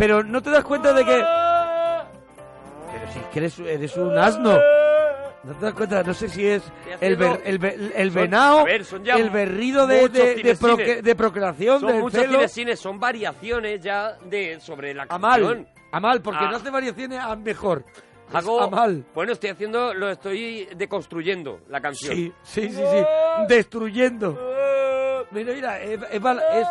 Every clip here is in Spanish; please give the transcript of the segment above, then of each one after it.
Pero no te das cuenta de que... Pero si eres, eres un asno. No te das cuenta, no sé si es el, ver- el, ve- el Son- ver, el berrido de, de, de, proque- de procreación, Son del muchos pelo. cinesines, son variaciones ya de sobre la A mal, canción. a mal, porque Ah. no hace variaciones a mejor. Hago, a mal. Bueno, estoy haciendo, lo estoy deconstruyendo la canción. Sí, sí, sí, sí. Destruyendo. Mira, mira, es, es es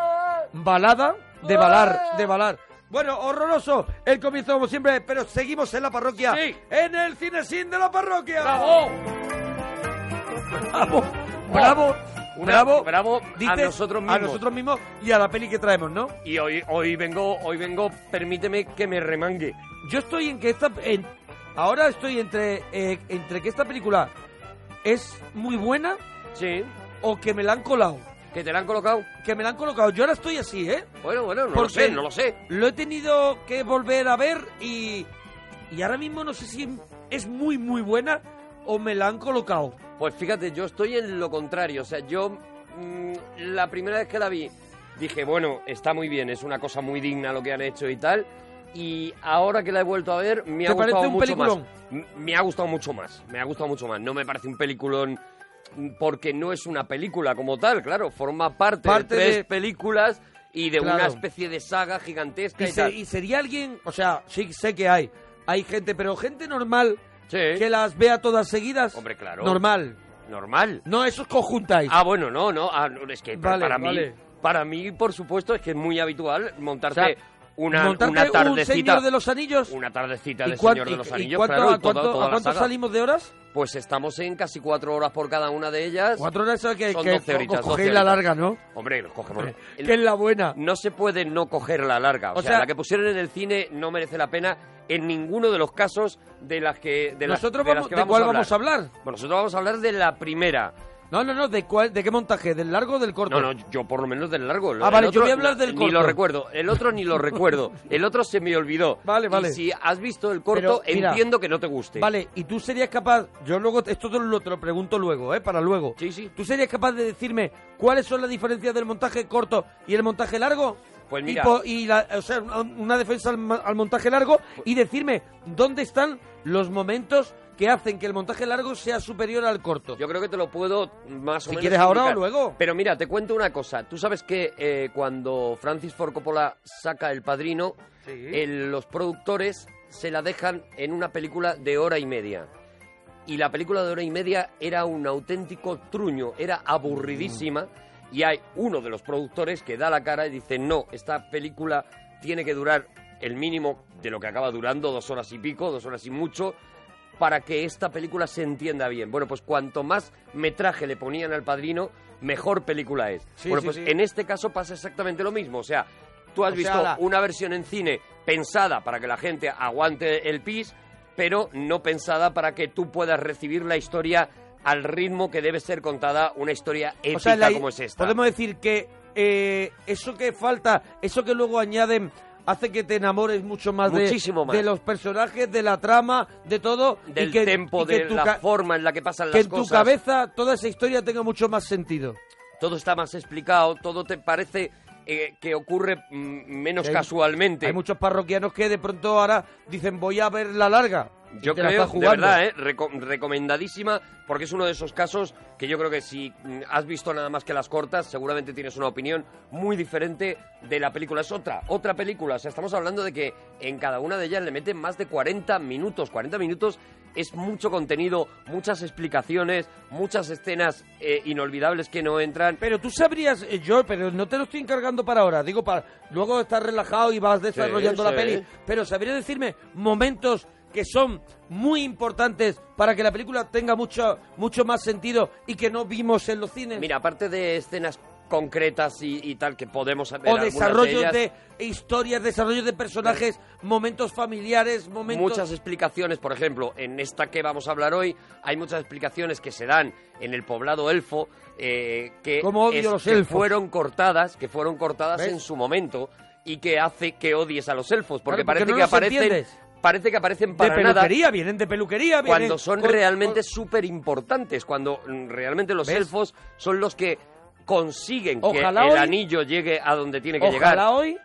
balada de balar, de balar. Bueno, horroroso el comienzo como siempre, pero seguimos en la parroquia. Sí. En el cinesín de la parroquia. ¡Bravo! Bravo, bravo, Una- bravo. bravo a Dices, nosotros A mismos. nosotros mismos y a la peli que traemos, ¿no? Y hoy, hoy vengo, hoy vengo, permíteme que me remangue. Yo estoy en que esta... en- ahora estoy entre, eh, entre que esta película es muy buena Sí, o que me la han colado. Que te la han colocado. Que me la han colocado. Yo ahora estoy así, ¿eh? Bueno, bueno, no lo sé, no lo sé. Lo he tenido que volver a ver y, y ahora mismo no sé si es muy, muy buena o me la han colocado. Pues fíjate, yo estoy en lo contrario. O sea, yo mm, la primera vez que la vi dije, bueno, está muy bien, es una cosa muy digna lo que han hecho y tal. Y ahora que la he vuelto a ver, me ha ¿Te parece gustado un mucho peliculón? Me ha gustado mucho más. Me ha gustado mucho más. No me parece un peliculón porque no es una película como tal, claro. Forma parte, Parte de tres de- películas y de una especie de saga gigantesca Y, y, se- tal. y sería alguien, o sea, sí sé que hay, hay gente, pero gente normal Sí. que las vea todas seguidas. Hombre, claro. Normal. Normal. No, esos conjuntáis. Ah, bueno, no, no. ah, es que Vale, para vale. mí, para mí, por supuesto, es que es muy habitual montarte O sea, una, una un tardecita. Señor de los Anillos. Una tardecita ¿Y de cuán- Señor de los Anillos, cuánto- claro, a cuánto, toda- toda a cuánto salimos de horas? Pues estamos en casi cuatro horas por cada una de ellas. Cuatro horas eso que, Son que 12 horitas, co- cogéis 12 la larga, ¿no? Hombre, nos cogemos. el- Que es la buena. No se puede no coger la larga. O, O sea, sea- la que pusieron en el cine no merece la pena en ninguno de los casos de las que de las, Nosotros de las vamos, que ¿de vamos cuál a vamos a hablar? Bueno, nosotros vamos a hablar de la primera. No, no, no, ¿de cuál, de qué montaje? ¿Del largo o del corto? No, no, yo por lo menos del largo. Ah, vale, yo voy a hablar del Ni corto. lo recuerdo. El otro ni lo recuerdo. El otro se me olvidó. Vale, vale. Y si has visto el corto, Pero, mira, entiendo que no te guste. Vale, y tú serías capaz, yo luego, esto te lo, te lo pregunto luego, ¿eh? Para luego. Sí, sí. ¿Tú serías capaz de decirme cuáles son las diferencias del montaje corto y el montaje largo? Pues Y mira. po- Y, la- o sea, una- defensa al montaje largo y decirme dónde están los momentos que hacen que el montaje largo sea superior al corto. Yo creo que te lo puedo más o Si menos. quieres ahora o luego. Pero mira, te cuento una cosa. Tú sabes que eh, cuando Francis Ford Coppola saca El Padrino, el- los productores se la dejan en una película de hora y media. Y la película de hora y media era un auténtico truño, era aburridísima. Y hay uno de los productores que da la cara y dice, no, esta película tiene que durar el mínimo de lo que acaba durando, dos horas y pico, dos horas y mucho, para que esta película se entienda bien. Bueno, pues cuanto más metraje le ponían al padrino, mejor película es. Sí, bueno, sí, pues sí. en este caso pasa exactamente lo mismo. O sea, tú has O sea, visto la- una versión en cine pensada para que la gente aguante el pis, pero no pensada para que tú puedas recibir la historia al ritmo que debe ser contada una historia épica O sea, la- como es esta. podemos decir que eh, eso que falta, eso que luego añaden, hace que te enamores mucho más, de- Muchísimo más. de los personajes, de la trama, de todo. Del y que, tempo, y que de tu la forma en la que pasan que las en tu cosas. cabeza toda esa historia tenga mucho más sentido. Todo está más explicado, todo te parece eh, que ocurre mm, menos Hay- casualmente. Hay muchos parroquianos que de pronto ahora dicen voy a ver la larga. Yo creo, de verdad, ¿eh? Reco- recomendadísima, porque es uno de esos casos que yo creo que si mm, has visto nada más que las cortas, seguramente tienes una opinión muy diferente de la película. Es otra, otra película. O sea, estamos hablando de que en cada una de ellas le meten más de 40 minutos. 40 minutos es mucho contenido, muchas explicaciones, muchas escenas eh, inolvidables que no entran. Pero tú sabrías, eh, yo, pero no te lo estoy encargando para ahora, digo para luego estar relajado y vas desarrollando la sí. peli, pero sabrías decirme momentos que son muy importantes para que la película tenga mucho mucho más sentido y que no vimos en los cines. Mira, aparte de escenas concretas y, y tal que podemos ver o desarrollos ellas, de, historias, desarrollos de personajes, momentos familiares, momentos Muchas explicaciones, por ejemplo, en esta que vamos a hablar hoy, hay muchas explicaciones que se dan en el poblado elfo eh, que, Cómo odio es- los que elfos. fueron cortadas, que fueron cortadas ¿Ves? en su momento y que hace que odies a los elfos, porque Claro, porque parece no que aparecen entiendes. parece que aparecen De para nada peluquería, vienen de peluquería. vienen cuando son con- realmente con- súper importantes, cuando mm, realmente los ¿Ves? elfos son los que consiguen Ojalá que el hoy- anillo llegue a donde tiene que Ojalá llegar. hoy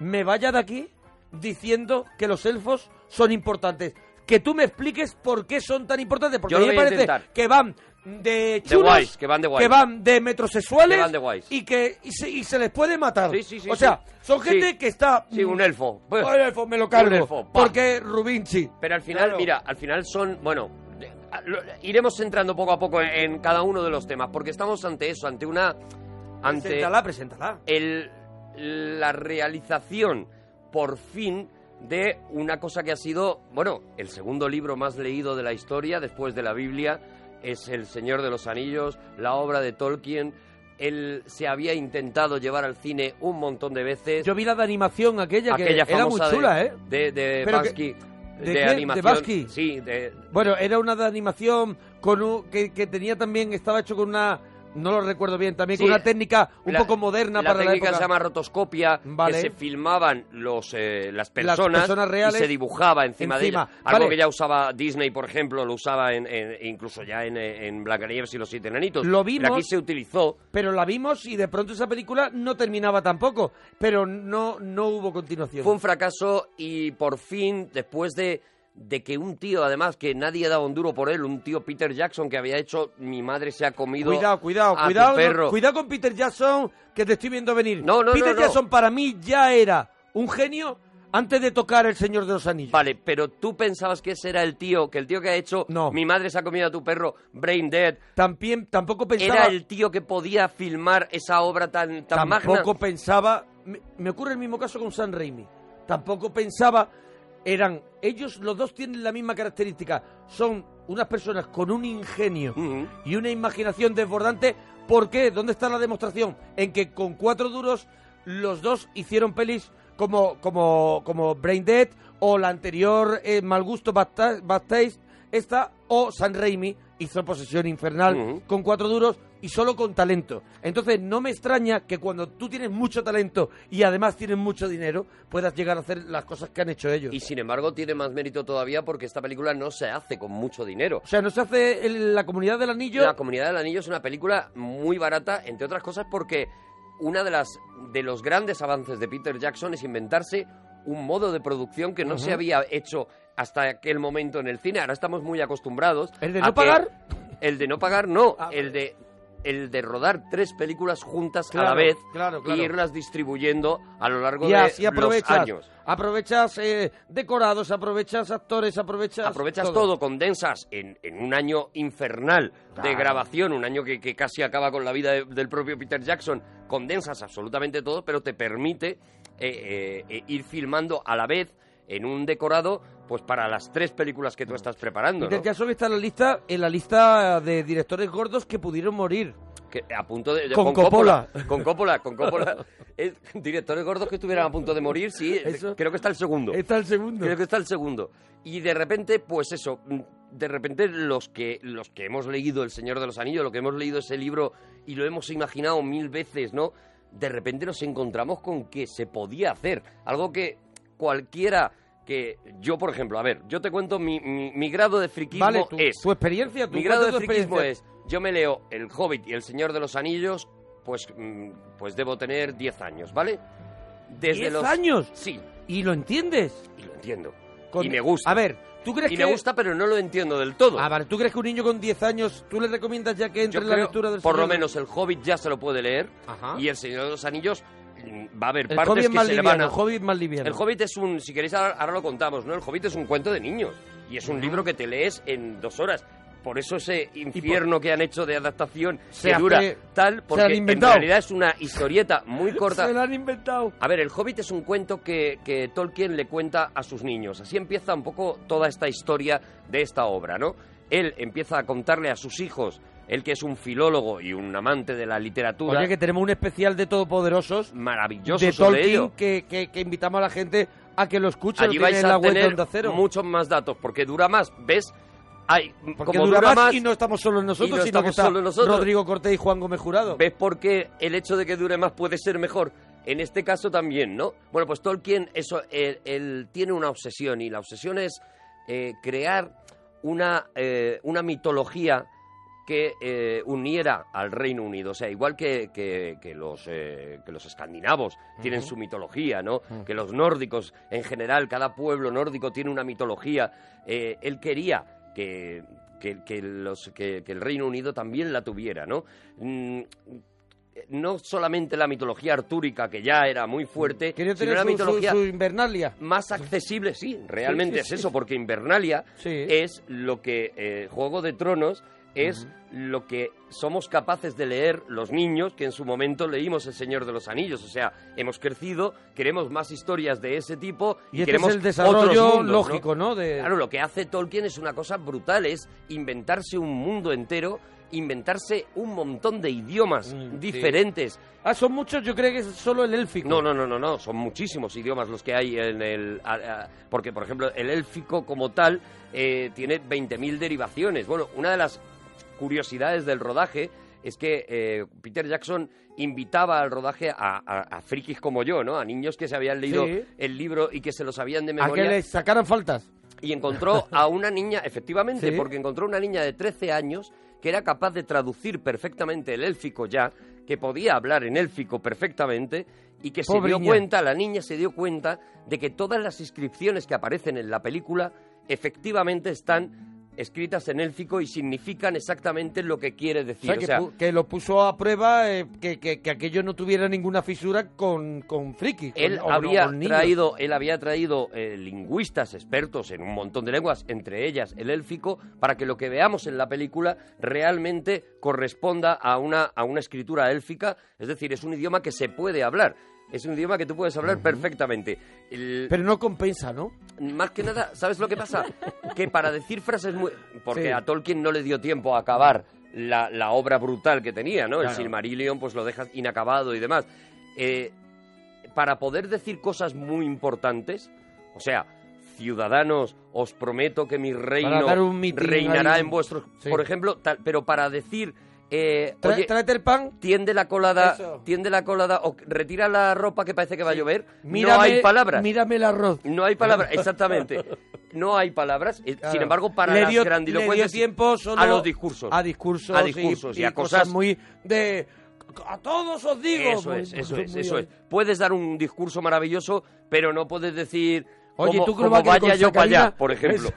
me vaya de aquí diciendo que los elfos son importantes. Que tú me expliques por qué son tan importantes. Porque Yo a mí lo me voy a parece intentar. que van de De chulos, guays, que van de guays. que van de metrosexuales Que van de guays. y que y se, y se les puede matar. Sí, sí, sí, o sea, son gente Sí. que está... Sí, un elfo. Un elfo, me lo cargo. Un elfo, pa. porque Rubinchi. Pero al final, Claro. mira, al final son, bueno, iremos entrando poco a poco en, cada uno de los temas, porque estamos ante eso, ante una, ante Preséntala, preséntala. el, la realización, por fin, de una cosa que ha sido, bueno, el segundo libro más leído de la historia, después de la Biblia, es El Señor de los Anillos, la obra de Tolkien. Él se había intentado llevar al cine un montón de veces. Yo vi la de animación aquella, aquella que era muy de- chula, ¿eh? De, de Pero que- Bansky, ¿de de? ¿De animación. Bansky? Sí, de, Bueno, era una de animación con un- que, que tenía también, estaba hecho con una, no lo recuerdo bien, también Sí, con una técnica un la- poco moderna la para la técnica época. se llama rotoscopia, Vale. que se filmaban los, eh, las personas, personas reales y se dibujaba encima, encima. de ellas. Algo Vale. que ya usaba Disney, por ejemplo, lo usaba en, en- incluso ya en, en Blancanieves y los Siete Enanitos. Lo Pero aquí vimos. se utilizó. Pero la vimos y de pronto esa película no terminaba tampoco, pero no, no hubo continuación. Fue un fracaso y por fin, después de, de que un tío, además, que nadie daba un duro por él, un tío Peter Jackson que había hecho Mi madre se ha comido Cuidado, cuidado, a tu cuidado, no- perro. cuidado con Peter Jackson, que te estoy viendo venir. No, no, Peter no. Jackson para mí ya era un genio antes de tocar El Señor de los Anillos. Vale, pero tú pensabas que ese era el tío, que el tío que ha hecho No. Mi madre se ha comido a tu perro, Brain Dead, También, tampoco pensaba... era el tío que podía filmar esa obra tan, tan magna. Tampoco pensaba. Me, me ocurre el mismo caso con San Raimi. Tampoco pensaba. Eran. Ellos, los dos tienen la misma característica. Son unas personas con un ingenio y una imaginación desbordante. ¿Por qué? ¿Dónde está la demostración? En que con cuatro duros los dos hicieron pelis como, como, como Brain Dead o la anterior eh, Mal Gusto Bad, Taste, esta o San Raimi hizo Posesión Infernal con cuatro duros y solo con talento. Entonces no me extraña que cuando tú tienes mucho talento y además tienes mucho dinero puedas llegar a hacer las cosas que han hecho ellos. Y sin embargo tiene más mérito todavía porque esta película no se hace con mucho dinero. O sea, no se hace el- la comunidad del anillo. La Comunidad del Anillo es una película muy barata, entre otras cosas porque una de las de los grandes avances de Peter Jackson es inventarse un modo de producción que no se había hecho hasta aquel momento en el cine. Ahora estamos muy acostumbrados. ¿El de no pagar? El de no pagar, no. Ah, el de el de rodar tres películas juntas a la vez claro, claro. y irlas distribuyendo a lo largo y de así los aprovechas, años. aprovechas eh, decorados, aprovechas actores, aprovechas Aprovechas todo, condensas en, en un año infernal de grabación, un año que, que casi acaba con la vida de- del propio Peter Jackson, condensas absolutamente todo, pero te permite eh, eh, ir filmando a la vez en un decorado pues para las tres películas que tú estás preparando, ¿no? Jackson está en la lista, en la lista de directores gordos que pudieron morir. Que a punto de, de- Con Coppola. Con Coppola, con Coppola. Es- directores gordos que estuvieran a punto de morir, sí, Eso. creo que está el segundo. Está el segundo. Creo que está el segundo. Y de repente, pues eso, mm, de repente los que, los que hemos leído El Señor de los Anillos, lo que hemos leído ese libro y lo hemos imaginado mil veces, ¿no? De repente nos encontramos con que se podía hacer. Algo que cualquiera que... Yo, por ejemplo, a ver, yo te cuento mi, mi- mi grado de friquismo Vale, tu, es... tu experiencia, tu Mi grado de friquismo es, yo me leo El Hobbit y El Señor de los Anillos, pues, mm, pues debo tener 10 años, ¿vale? Desde ¿Diez los años? Sí, ¿Y lo entiendes? y lo entiendo. Con- Y me gusta. A ver, ¿tú crees Y que... me gusta, pero no lo entiendo del todo. Ah, vale, ¿tú crees que un niño con 10 años, tú le recomiendas ya que entre Yo en la creo, lectura del por lo menos el Hobbit ya se lo puede leer Ajá. y el Señor de los Anillos va a haber El partes Hobbit que se le van liviano, a... el Hobbit más liviano. El Hobbit es un, si queréis ahora, ahora lo contamos, ¿no? El Hobbit es un cuento de niños y es un libro que te lees en dos horas. Por eso ese infierno que han hecho de adaptación Se que hace- dura tal, porque en realidad es una historieta muy corta. Se lo han inventado. A ver, el Hobbit es un cuento que, que Tolkien le cuenta a sus niños. Así empieza un poco toda esta historia de esta obra, ¿no? Él empieza a contarle a sus hijos, él que es un filólogo y un amante de la literatura, Oye, que tenemos un especial de Todopoderosos maravilloso de sobre Tolkien ello. que, que, que invitamos a la gente a que lo escuche. Allí lo vais en la a web tener Cero. muchos más datos, porque dura más, ¿ves? Hay, Porque como dura, dura, más, y no estamos solo nosotros, no sino que estamos está solo nosotros. Rodrigo Cortés y Juan Gómez Jurado. ¿Ves por qué el hecho de que dure más puede ser mejor? En este caso también, ¿no? Bueno, pues Tolkien, eso, él, él tiene una obsesión y la obsesión es eh, crear una, eh, una mitología que eh, uniera al Reino Unido. O sea, igual que, que- que los, eh, que los escandinavos tienen su mitología, ¿no? Que los nórdicos, en general, cada pueblo nórdico tiene una mitología. Eh, él quería que, que, que los, que, que el Reino Unido también la tuviera, ¿no? Mm, no solamente la mitología artúrica, que ya era muy fuerte, Quería sino tener la su, su- mitología su Invernalia. más accesible, sí, realmente sí, es sí. eso, porque Invernalia es lo que eh, Juego de Tronos es lo que somos capaces de leer los niños que en su momento leímos El Señor de los Anillos. O sea, hemos crecido, queremos más historias de ese tipo y, Y este queremos es el desarrollo otros mundos, lógico, ¿no? De... Claro, lo que hace Tolkien es una cosa brutal, es inventarse un mundo entero, inventarse un montón de idiomas Mm, diferentes. Ah, son muchos, yo creo que es solo el élfico. No, no, no, no, no, son muchísimos idiomas los que hay en el... a- a- porque, por ejemplo, el élfico como tal eh, tiene 20.000 derivaciones. Bueno, una de las curiosidades del rodaje es que eh, Peter Jackson invitaba al rodaje a, a- a frikis como yo, ¿no? A niños que se habían leído Sí. el libro y que se lo sabían de A que memoria. les sacaran faltas. Y encontró a una niña, efectivamente, Sí. porque encontró una niña de 13 años que era capaz de traducir perfectamente el élfico ya, que podía hablar en élfico perfectamente y que se dio niña. cuenta, la niña se dio cuenta de que todas las inscripciones que aparecen en la película efectivamente están escritas en élfico y significan exactamente lo que quiere O decir. O que, sea, pu- que lo puso a prueba, eh, que, que, que aquello no tuviera ninguna fisura con, con friki. Él había con traído, él había traído eh, lingüistas expertos en un montón de lenguas, entre ellas el élfico, para que lo que veamos en la película realmente corresponda a una, a una escritura élfica. Es decir, es un idioma que se puede hablar. Es un idioma que tú puedes hablar perfectamente. El- Pero no compensa, ¿no? más que nada, ¿sabes lo que pasa? Que para decir frases muy... Porque Sí. a Tolkien no le dio tiempo a acabar la, la obra brutal que tenía, ¿no? El. Silmarillion pues lo dejas inacabado y demás. Eh, para poder decir cosas muy importantes, o sea, ciudadanos, os prometo que mi reino reinará ahí. en vuestros... Sí. Por ejemplo, tal- pero para decir... Eh, Tra- oye, tráete el pan. tiende la colada, Eso. tiende la colada o retira la ropa que parece que va a llover. no hay palabras. Mírame el arroz. No hay palabras, exactamente. No hay palabras. Eh, Claro. Sin embargo, para le las dio, grandilocuentes... le dio tiempo solo a los discursos. A discursos. A discursos y a cosas- muy de. A todos os digo. Eso muy- es, eso muy- es, muy- eso es. Puedes dar un discurso maravilloso, pero no puedes decir... Oye, como, ¿tú como vaya yo para allá, por ejemplo.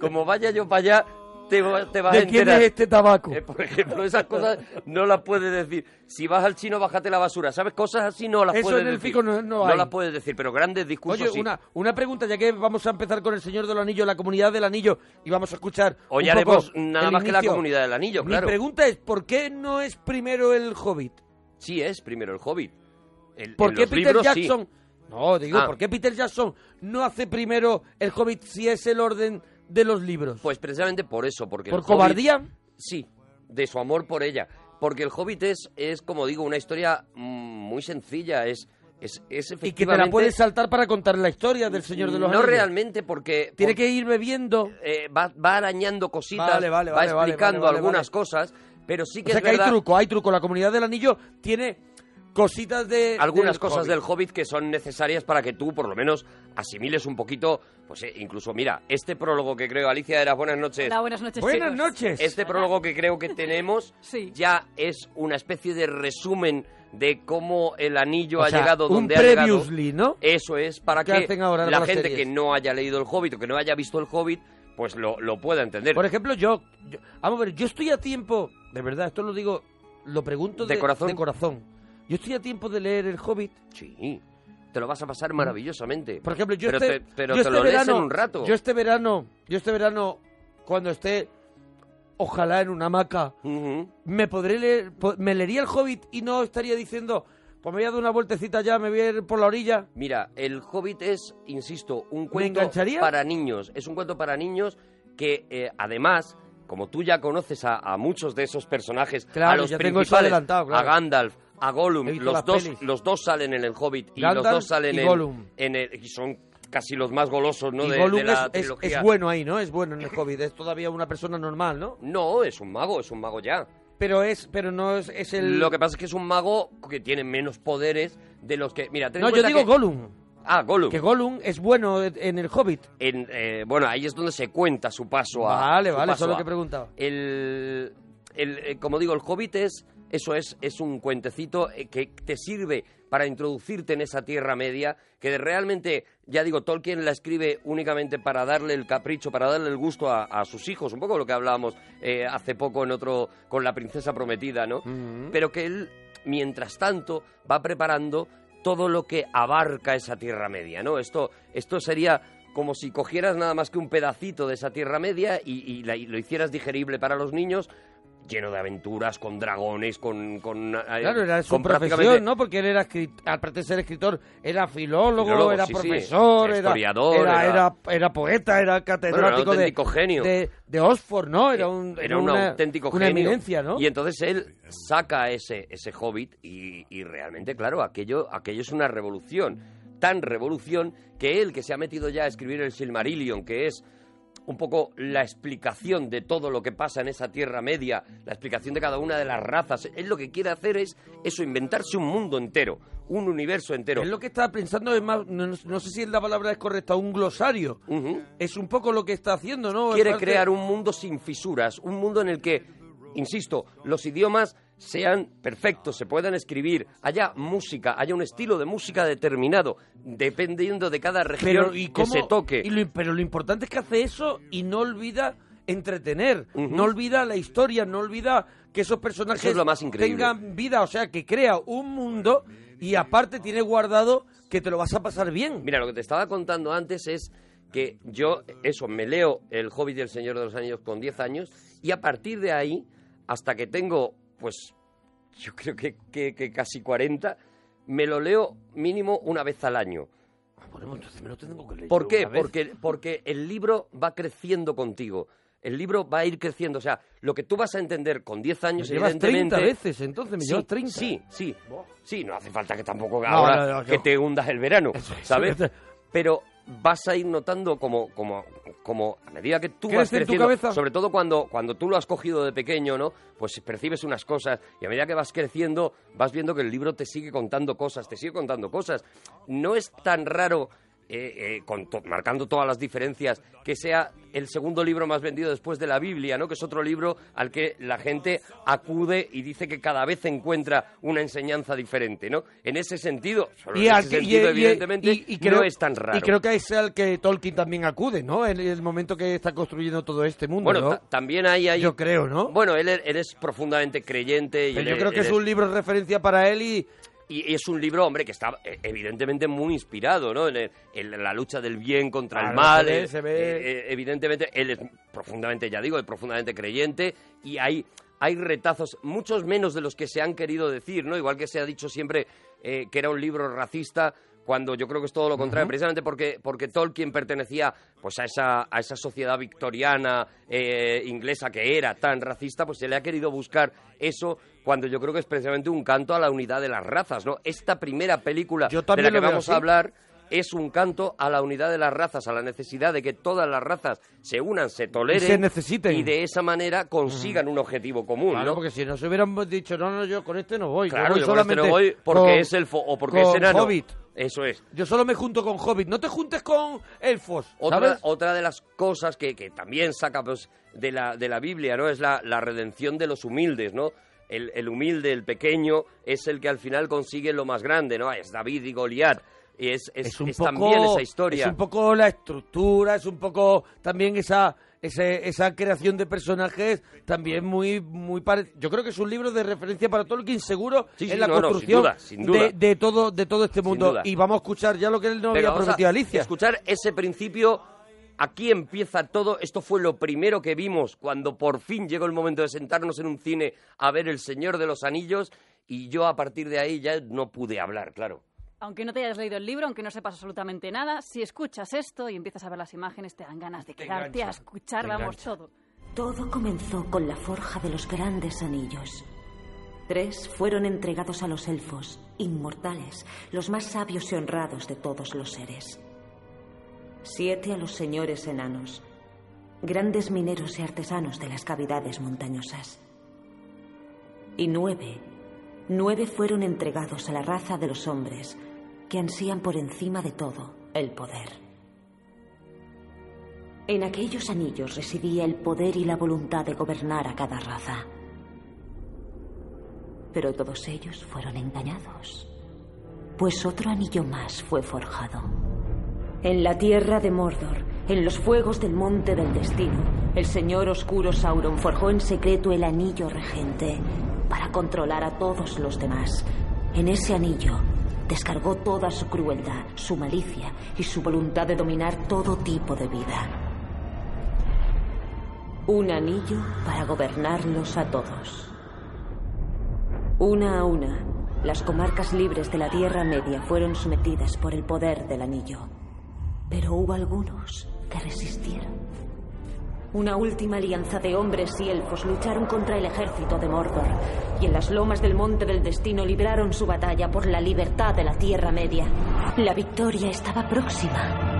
Como vaya yo para allá, te, va- te vas a ¿De quién enterar. es este tabaco? Eh, por ejemplo, esas cosas no las puedes decir. Si vas al chino, bájate la basura. ¿Sabes? Cosas así no las Eso puedes en el decir. fico no- no hay. las puedes decir, pero grandes discursos Oye, sí. una, una pregunta, ya que vamos a empezar con el Señor del Anillo, la comunidad del Anillo, y vamos a escuchar. Hoy un haremos poco nada más que la inicio. comunidad del anillo, Mi claro. pregunta es: ¿por qué no es primero el Hobbit? Sí es primero el Hobbit. El- ¿Por qué Peter libros, sí. Jackson.? No, digo, Ah. ¿por qué Peter Jackson no hace primero el Hobbit si es el orden de los libros? Pues precisamente por eso, porque ¿Por el Hobbit- cobardía? Sí, de su amor por ella. Porque el Hobbit es, es como digo, una historia mm, muy sencilla. Es, es, es Y que te la puedes saltar para contar la historia del Señor de los No Anillos. realmente, porque... Tiene porque, que ir bebiendo. eh, va, va arañando cositas, Vale, vale, va vale, explicando algunas cosas, pero sí que O sea es que hay verdad... truco, hay truco. La comunidad del Anillo tiene cositas de. algunas del cosas Hobbit. del Hobbit que son necesarias para que tú, por lo menos, asimiles un poquito, pues eh, incluso, mira, este prólogo que creo, Alicia, las buenas noches, Hola, buenas noches. Buenas chicos. noches. este prólogo que creo que tenemos Sí. ya es una especie de resumen de cómo el anillo O ha sea, llegado un donde ha llegado. previously, ¿no? Eso es para ¿Qué que hacen ahora la gente series? que no haya leído el Hobbit o que no haya visto el Hobbit, pues lo, lo pueda entender. Por ejemplo, yo, yo- Vamos a ver, yo estoy a tiempo. De verdad, esto lo digo. Lo pregunto ¿De de, corazón? de corazón. Yo estoy a tiempo de leer El Hobbit. Sí, te lo vas a pasar maravillosamente. Por ejemplo, yo pero este, te, pero yo te este lo lees verano, en un rato. Yo este verano, yo este verano, cuando esté, ojalá en una hamaca, me podré leer, me leería el Hobbit y no estaría diciendo, pues me voy a dar una vueltecita ya, me voy a ir por la orilla. Mira, el Hobbit es, insisto, un cuento para niños. Es un cuento para niños que, eh, además, como tú ya conoces a, a muchos de esos personajes, Claro, a los principales, claro. a Gandalf, a Gollum, los dos, pelis. los dos salen en el Hobbit y Gandalf los dos salen y en, en el, y son casi los más golosos, ¿no? y de, Gollum de la es, es- bueno ahí, ¿no? Es bueno en el Hobbit, es todavía una persona normal, ¿no? No, es un mago, es un mago ya. pero es pero no es, es el Lo que pasa es que es un mago que tiene menos poderes de los que... Mira, ten No, yo digo que- Gollum. Ah, Gollum. Que Gollum es bueno en el Hobbit. En, eh, bueno, ahí es donde se cuenta su paso a... Vale, vale, eso es lo que preguntaba. El, el, eh, como digo, el Hobbit es... Eso es, es un cuentecito eh, que te sirve para introducirte en esa Tierra Media, que realmente, ya digo, Tolkien la escribe únicamente para darle el capricho, para darle el gusto a, a sus hijos, un poco lo que hablábamos eh, hace poco en otro, con la princesa prometida, ¿no? Pero que él, mientras tanto, va preparando todo lo que abarca esa Tierra Media, ¿no? Esto, esto sería como si cogieras nada más que un pedacito de esa Tierra Media y, y la- y lo hicieras digerible para los niños, lleno de aventuras, con dragones, con... con eh, Claro, era su con profesión, prácticamente- ¿no? Porque él era, aparte de ser escritor, era filólogo, Filólogo, era sí, sí. profesor, Era era, historiador, era, era- era, era poeta, era catedrático un de, genio. de, de Oxford, ¿no? Era un, era un una, auténtico una genio. eminencia, ¿no? Y entonces él saca ese, ese hobbit y, y realmente, claro, aquello, aquello es una revolución. Tan revolución que él, que se ha metido ya a escribir el Silmarillion, que es un poco la explicación de todo lo que pasa en esa Tierra Media, la explicación de cada una de las razas. Él lo que quiere hacer es eso, inventarse un mundo entero, un universo entero. Es lo que estaba pensando, es más, no, no sé si la palabra es correcta, un glosario. Es un poco lo que está haciendo, ¿no? quiere parte- crear un mundo sin fisuras, un mundo en el que, insisto, los idiomas sean perfectos, se puedan escribir, haya música, haya un estilo de música determinado, dependiendo de cada región Pero, ¿y que cómo? se toque. y lo- pero lo importante es que hace eso y no olvida entretener, no olvida la historia, no olvida que esos personajes Eso es lo más increíble. tengan vida, o sea, que crea un mundo y aparte tiene guardado que te lo vas a pasar bien. Mira, lo que te estaba contando antes es que yo, eso, me leo El Hobbit y el Señor de los Anillos con 10 años y a partir de ahí, hasta que tengo, pues, yo creo que, que- que casi 40, me lo leo mínimo una vez al año. Bueno, entonces me lo tengo que leer ¿Por qué? Porque, porque el libro va creciendo contigo. El libro va a ir creciendo. O sea, lo que tú vas a entender con 10 años, Me llevas evidentemente... 30 veces, entonces, me sí, llevas 30. Sí, sí. Sí, no hace falta que tampoco No, ahora no, no, que te hundas el verano, ¿sabes? Pero vas a ir notando como, como, como a medida que tú ¿Crece vas creciendo, sobre todo cuando, cuando tú lo has cogido de pequeño, ¿no? Pues percibes unas cosas y a medida que vas creciendo vas viendo que el libro te sigue contando cosas, te sigue contando cosas. No es tan raro, eh, eh, con to- marcando todas las diferencias, que sea el segundo libro más vendido después de la Biblia, ¿no? Que es otro libro al que la gente acude y dice que cada vez encuentra una enseñanza diferente, ¿no? En ese sentido, solo Y en ese que- sentido, y- evidentemente, y- y creo- no es tan raro. Y creo que es al que Tolkien también acude, ¿no? En el momento que está construyendo todo este mundo, Bueno, ¿no? ta- también hay, hay... Yo creo, ¿no? Bueno, él, él es profundamente creyente y Pero él yo creo que es un libro de referencia para él y... Y es un libro, hombre, que está eh, evidentemente muy inspirado, ¿no? En, el- en la lucha del bien contra el mal. se ve, eh, se ve. eh, evidentemente, él es profundamente, ya digo, es profundamente creyente y hay, hay retazos, muchos menos de los que se han querido decir, ¿no? Igual que se ha dicho siempre eh, que era un libro racista, cuando yo creo que es todo lo contrario, precisamente porque, porque Tolkien pertenecía pues a esa, a esa sociedad victoriana eh, inglesa que era tan racista, pues se le ha querido buscar eso cuando yo creo que es precisamente un canto a la unidad de las razas, ¿no? Esta primera película de la que vamos así. a hablar es un canto a la unidad de las razas, a la necesidad de que todas las razas se unan, se toleren se necesiten. y de esa manera consigan un objetivo común, Claro, ¿no? porque si nos hubiéramos dicho, no, no, yo con este no voy. Claro, voy yo con este solamente no voy porque con- es elfo o porque es enano. Hobbit. Eso es. Yo solo me junto con Hobbit. No te juntes con elfos, Otra, ¿sabes? otra de las cosas que, que también saca pues, de, la, de la Biblia, ¿no? Es la, la redención de los humildes, ¿no? El, el humilde, el pequeño, es el que al final consigue lo más grande, ¿no? Es David y Goliat. Y es, es, es un es poco, también esa historia. Es un poco la estructura, es un poco también esa ese- esa creación de personajes también muy muy pare- yo creo que es un libro de referencia para Tolkien seguro Sí, sí, en la no, no, sin construcción duda, sin duda. De, de todo de todo este mundo y vamos a escuchar ya lo que él nos Venga, había prometido a Alicia escuchar ese principio. Aquí empieza todo. Esto fue lo primero que vimos cuando por fin llegó el momento de sentarnos en un cine a ver El Señor de los Anillos. Y yo a partir de ahí ya no pude hablar, claro. Aunque no te hayas leído el libro, aunque no sepas absolutamente nada, si escuchas esto y empiezas a ver las imágenes, te dan ganas de quedarte a escuchar, vamos, todo. Todo comenzó con la forja de los grandes anillos. Tres fueron entregados a los elfos, inmortales, los más sabios y honrados de todos los seres. Siete a los señores enanos, grandes mineros y artesanos de las cavidades montañosas. Y nueve, nueve fueron entregados a la raza de los hombres que ansían por encima de todo el poder. En aquellos anillos residía el poder y la voluntad de gobernar a cada raza. Pero todos ellos fueron engañados, pues otro anillo más fue forjado. En la tierra de Mordor, en los fuegos del monte del destino, el señor oscuro Sauron forjó en secreto el anillo regente para controlar a todos los demás. En ese anillo descargó toda su crueldad, su malicia y su voluntad de dominar todo tipo de vida. Un anillo para gobernarlos a todos. Una a una, las comarcas libres de la Tierra Media fueron sometidas por el poder del anillo. Pero hubo algunos que resistieron. Una última alianza de hombres y elfos lucharon contra el ejército de Mordor y en las lomas del Monte del Destino libraron su batalla por la libertad de la Tierra Media. La victoria estaba próxima.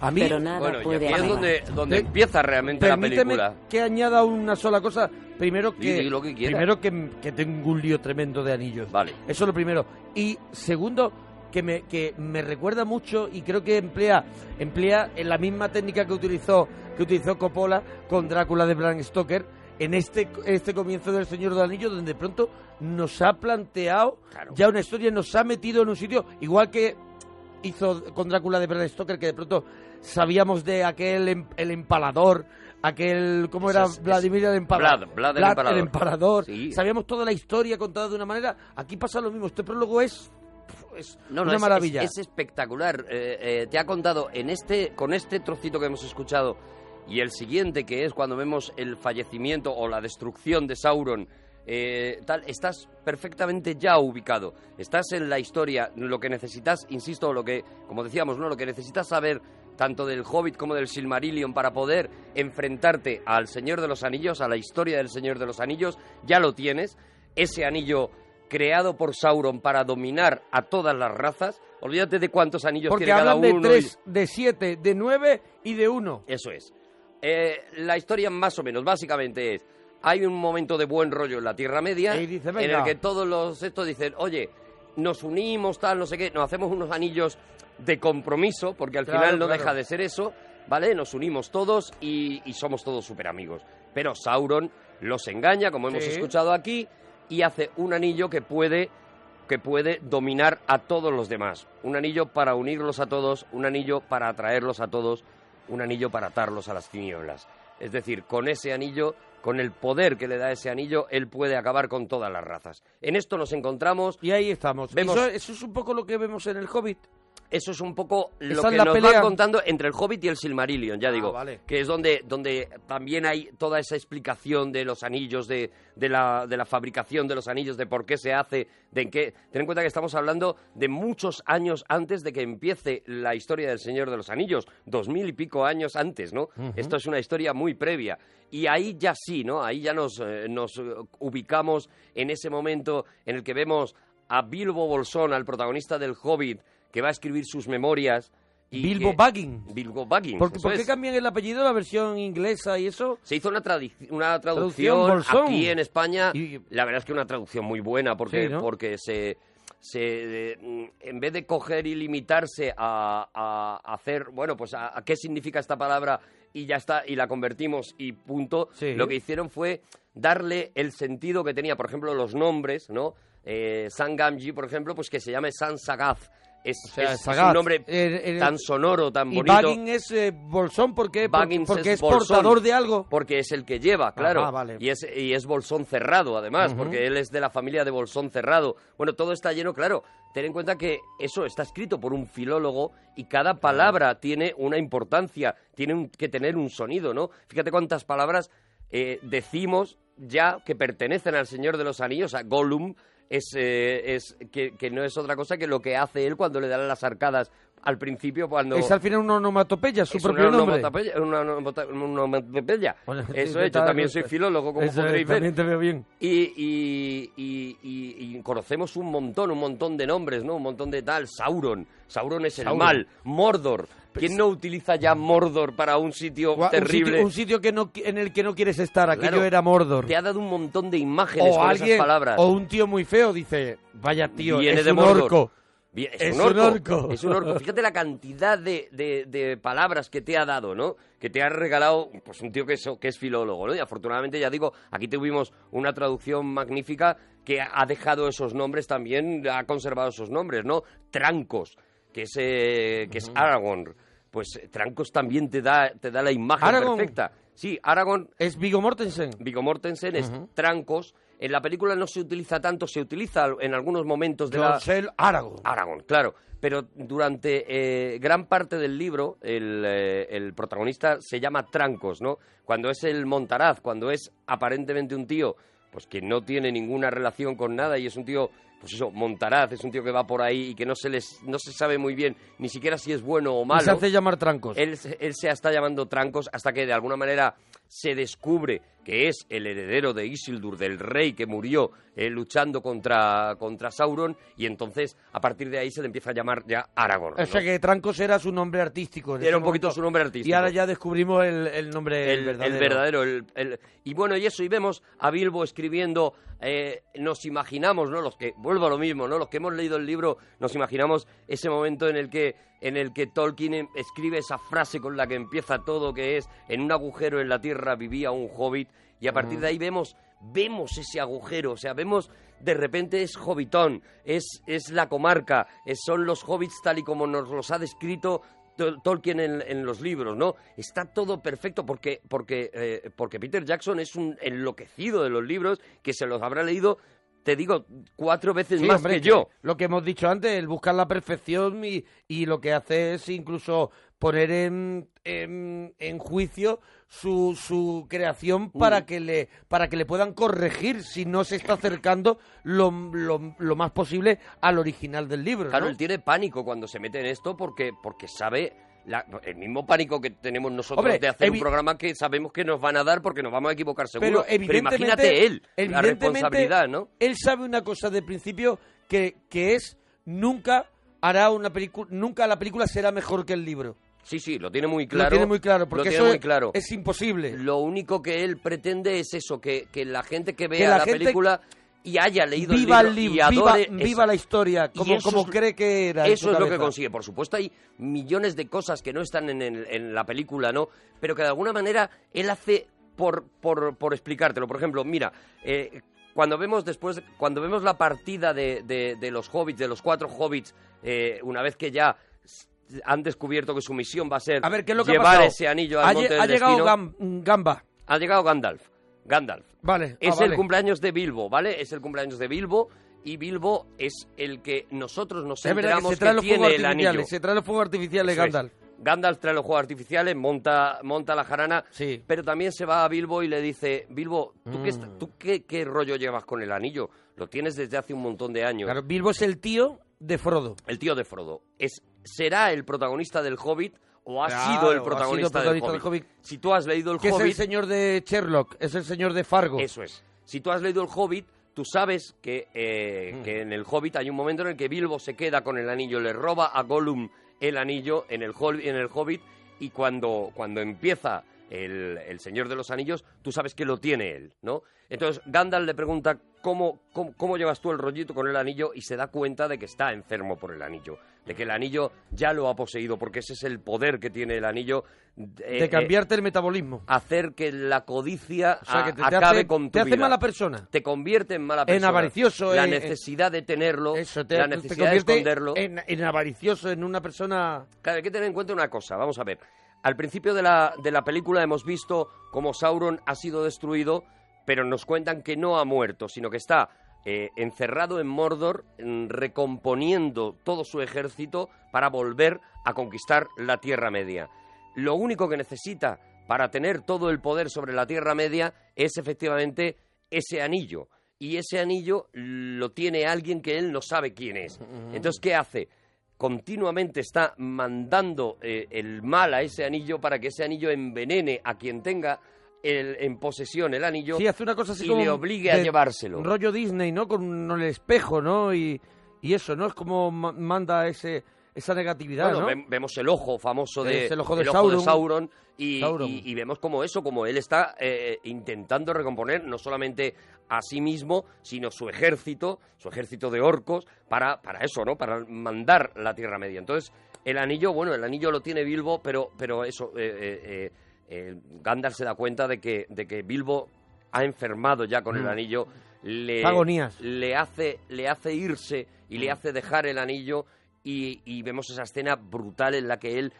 A mí, Pero nada Bueno, y aquí es donde, donde Eh, empieza realmente la película. que añada una sola cosa. Primero que, lo primero que, que tengo un lío tremendo de anillos. Vale. Eso es lo primero. Y segundo, que me, que me recuerda mucho y creo que emplea, emplea en la misma técnica que utilizó, que utilizó Coppola con Drácula de Bram Stoker en este, este comienzo del Señor del Anillo, donde de pronto nos ha planteado Claro. ya una historia, nos ha metido en un sitio, igual que hizo con Drácula de Bram Stoker, que de pronto sabíamos de aquel em- el empalador, aquel, ¿cómo era? Es- Vladimir el empalador. Vlad, Vlad el empalador. empalador. Sí. Sabíamos toda la historia contada de una manera. Aquí pasa lo mismo. Este prólogo es, es No, no, una es, maravilla. Es, es espectacular. Eh, eh, te ha contado en este, con este trocito que hemos escuchado y el siguiente que es cuando vemos el fallecimiento o la destrucción de Sauron. Eh, tal, estás perfectamente ya ubicado. Estás en la historia. Lo que necesitas, insisto, lo que, como decíamos, no, lo que necesitas saber tanto del Hobbit como del Silmarillion para poder enfrentarte al Señor de los Anillos, a la historia del Señor de los Anillos, ya lo tienes. Ese anillo creado por Sauron para dominar a todas las razas. Olvídate de cuántos anillos Porque tiene cada de uno. y- tres, de siete, de nueve y de uno. Eso es. Eh, la historia más o menos, básicamente es, hay un momento de buen rollo en la Tierra Media dice, en el que todos los estos dicen, oye, nos unimos, tal, no sé qué, nos hacemos unos anillos de compromiso, porque al Claro, final no claro. deja de ser eso, ¿vale? Nos unimos todos y, y somos todos súper amigos. Pero Sauron los engaña, como hemos Sí. escuchado aquí, y hace un anillo que puede que puede dominar a todos los demás. Un anillo para unirlos a todos, un anillo para atraerlos a todos, un anillo para atarlos a las tinieblas. Es decir, con ese anillo, con el poder que le da ese anillo, él puede acabar con todas las razas. En esto nos encontramos, Y ahí estamos. Vemos- Eso, eso es un poco lo que vemos en el Hobbit. Eso es un poco lo Esa que nos pelea. va contando entre el Hobbit y el Silmarillion, ya Ah, digo, vale. que es donde, donde también hay toda esa explicación de los anillos, de, de, la, de la fabricación de los anillos, de por qué se hace, de en qué... Ten en cuenta que estamos hablando de muchos años antes de que empiece la historia del Señor de los Anillos, dos mil y pico años antes, ¿no? Esto es una historia muy previa. Y ahí ya sí, ¿no? Ahí ya nos, eh, nos eh, ubicamos en ese momento en el que vemos a Bilbo Bolsón, al protagonista del Hobbit, que va a escribir sus memorias. Y Bilbo que- Baggins. Bilbo Baggins. ¿Por, ¿por qué es. cambian el apellido, la versión inglesa y eso? Se hizo una, tradi- una Traducción traducción aquí en España. Y- La verdad es que una traducción muy buena porque, Sí, ¿no? porque se, se eh, en vez de coger y limitarse a, a hacer, bueno, pues a, a qué significa esta palabra y ya está, y la convertimos y punto, Sí. lo que hicieron fue darle el sentido que tenía, por ejemplo, los nombres, ¿no? Eh, San Gamji, por ejemplo, pues que se llame San Sagaz. Es, sea, es- es Sagaz. un nombre Eh, eh, tan sonoro, tan Y bonito. Baggins es eh, Bolsón porque, porque, Baggins porque es, Bolsón, portador de algo. Porque es el que lleva, claro. Ajá, vale. y, es, y es Bolsón cerrado, además, porque él es de la familia de Bolsón cerrado. Bueno, todo está lleno, claro. Ten en cuenta que eso está escrito por un filólogo y cada palabra tiene una importancia, tiene un- que tener un sonido, ¿no? Fíjate cuántas palabras eh, decimos ya que pertenecen al Señor de los Anillos, a Gollum, es, eh, es que, que no es otra cosa que lo que hace él cuando le dan las arcadas al principio cuando... Es al final una onomatopeya, su propio una nombre. una onomatopeya. Bueno, Eso he hecho, también soy filólogo, como eso es, podréis ver. Te veo bien. Y, y- y- y- y conocemos un montón, un montón de nombres, ¿no? Un montón de tal. Sauron. Sauron es el Sauron. mal. Mordor. ¿Quién no utiliza ya Mordor para un sitio Gua- Un terrible? sitio, un sitio que no, qui- en el que no quieres estar. Aquello Claro, era Mordor. Te ha dado un montón de imágenes O con alguien, esas palabras. o un tío muy feo dice, vaya tío, Viene es de un Mordor. orco. Bien, es, un orco, orco. Es un orco. Fíjate la cantidad de, de- de palabras que te ha dado, ¿no? Que te ha regalado pues un tío que es, que es filólogo, ¿no? Y afortunadamente, ya digo, aquí tuvimos una traducción magnífica que ha dejado esos nombres también, ha conservado esos nombres, ¿no? Trancos, que es, eh, que es Aragorn. Pues eh, Trancos también te da, te da la imagen Aragorn. perfecta. Sí, Aragorn Es Vigo Mortensen. Viggo Mortensen es Trancos. En la película no se utiliza tanto, se utiliza en algunos momentos de la... Joncel Aragorn. Aragorn, claro. Pero durante eh, gran parte del libro, el, eh, el protagonista se llama Trancos, ¿no? Cuando es el Montaraz, cuando es aparentemente un tío pues que no tiene ninguna relación con nada y es un tío, pues eso, Montaraz, es un tío que va por ahí y que no se les, no se sabe muy bien ni siquiera si es bueno o Y malo. se hace llamar Trancos. Él, se- él se está llamando Trancos hasta que de alguna manera se descubre que es el heredero de Isildur, del rey que murió eh, luchando contra, contra Sauron, y entonces a partir de ahí se le empieza a llamar ya Aragorn. O sea ¿no? que Trancos era su nombre artístico. Era un poquito momento. su nombre artístico. Y ahora ya descubrimos el, el nombre el, el verdadero. el- el- y bueno, y eso, y vemos a Bilbo escribiendo, eh, nos imaginamos, ¿no? Los que, vuelvo a lo mismo, ¿no? Los que hemos leído el libro, nos imaginamos ese momento en el que, en el que Tolkien em- escribe esa frase con la que empieza todo, que es, en un agujero en la tierra vivía un hobbit, y a partir de ahí vemos, vemos ese agujero, o sea, vemos, de repente es Hobbitón, es, es la comarca, es- son los hobbits tal y como nos los ha descrito Tolkien en, en los libros, ¿no? Está todo perfecto porque, porque, eh, porque Peter Jackson es un enloquecido de los libros que se los habrá leído, te digo, cuatro veces Sí, más hombre, que yo. Lo que hemos dicho antes, el buscar la perfección y, y lo que hace es incluso poner en, en, en juicio su, su creación Mm. para que le para que le puedan corregir si no se está acercando lo, lo, lo más posible al original del libro. Claro, ¿no? él tiene pánico cuando se mete en esto porque, porque sabe la- el mismo pánico que tenemos nosotros Hombre, de hacer un programa que sabemos que nos van a dar porque nos vamos a equivocar seguro. Pero evidentemente, imagínate él, la responsabilidad, ¿no? Él sabe una cosa de principio que, que es nunca hará una película, nunca la película será mejor que el libro. Sí, sí, lo tiene muy claro. lo tiene muy claro, porque eso muy es, imposible. Lo único que él pretende es eso, que, que la gente que vea Que la la, gente película y haya leído viva el libro, y viva, adore viva la historia, como, como es- cree que era. Eso es lo que consigue. Por supuesto, hay millones de cosas que no están en, en la película, ¿no? Pero que de alguna manera él hace por, por, por explicártelo. Por ejemplo, mira, eh, cuando vemos después, cuando vemos la partida de, de- de los hobbits, de los cuatro hobbits, eh, una vez que ya han descubierto que su misión va a ser A ver, ¿qué es lo que ha llevar pasado? ese anillo Ha, al monte ha del llegado destino, Gam- Gamba. ha llegado Gandalf. Gandalf. Vale. Es ah, vale. el cumpleaños de Bilbo, ¿vale? Es el cumpleaños de Bilbo y Bilbo es el que nosotros nos Es verdad que enteramos se trae los fuegos tiene el anillo. Se trae los fuegos artificiales Eso es. Gandalf. Gandalf trae los juegos artificiales, monta, monta la jarana, Sí. pero también se va a Bilbo y le dice, Bilbo, ¿tú, qué, Mm. tú qué, qué rollo llevas con el anillo? Lo tienes desde hace un montón de años. Claro, Bilbo es el tío de Frodo. El tío de Frodo. Es, ¿Será el protagonista del Hobbit o ha Claro, sido el sido protagonista, del, del Hobbit? Hobbit. Si tú has leído el Que es el Hobbit... señor de Sherlock, es el señor de Fargo. Eso es. Si tú has leído el Hobbit, tú sabes que, eh, Mm. que en el Hobbit hay un momento en el que Bilbo se queda con el anillo, le roba a Gollum el anillo en el, en el Hobbit y cuando, cuando empieza el, el Señor de los Anillos, tú sabes que lo tiene él, ¿no? Entonces Gandalf le pregunta ¿cómo, cómo, cómo llevas tú el rollito con el anillo y se da cuenta de que está enfermo por el anillo, de que el anillo ya lo ha poseído, porque ese es el poder que tiene el anillo. eh, de eh, cambiarte el metabolismo. hacer que la codicia O sea, a- que te, te acabe hace, con tu te hace vida mala persona. te convierte en mala En persona. avaricioso, La en- necesidad de tenerlo, Eso, te, la te necesidad de convierte esconderlo. en, en avaricioso, en una persona... Claro, hay que tener en cuenta una cosa, vamos a ver. Al principio de la, de la película hemos visto cómo Sauron ha sido destruido, pero nos cuentan que no ha muerto, sino que está eh, encerrado en Mordor, mm, recomponiendo todo su ejército para volver a conquistar la Tierra Media. Lo único que necesita para tener todo el poder sobre la Tierra Media es efectivamente ese anillo. Y ese anillo lo tiene alguien que él no sabe quién es. Entonces, ¿qué hace? Continuamente está mandando eh, el mal a ese anillo para que ese anillo envenene a quien tenga el- en posesión el anillo Sí, hace una cosa así y como le obligue a llevárselo. Un rollo Disney, ¿no? Con el espejo, ¿no? Y, y eso, ¿no? Es como ma- manda ese esa negatividad, Bueno, ¿no? ve- vemos el ojo famoso de, el ojo de Sauron. Sauron y, Sauron. y- y vemos como eso, como él está eh, intentando recomponer no solamente a sí mismo, sino su ejército, su ejército de orcos, para, para eso, ¿no? Para mandar la Tierra Media. Entonces, el anillo, bueno, el anillo lo tiene Bilbo, pero, pero eso, eh, eh, eh, Gandalf se da cuenta de que, de que Bilbo ha enfermado ya con el Mm. anillo, le, Agonías. le hace, le hace irse y Mm. le hace dejar el anillo y, y vemos esa escena brutal en la que él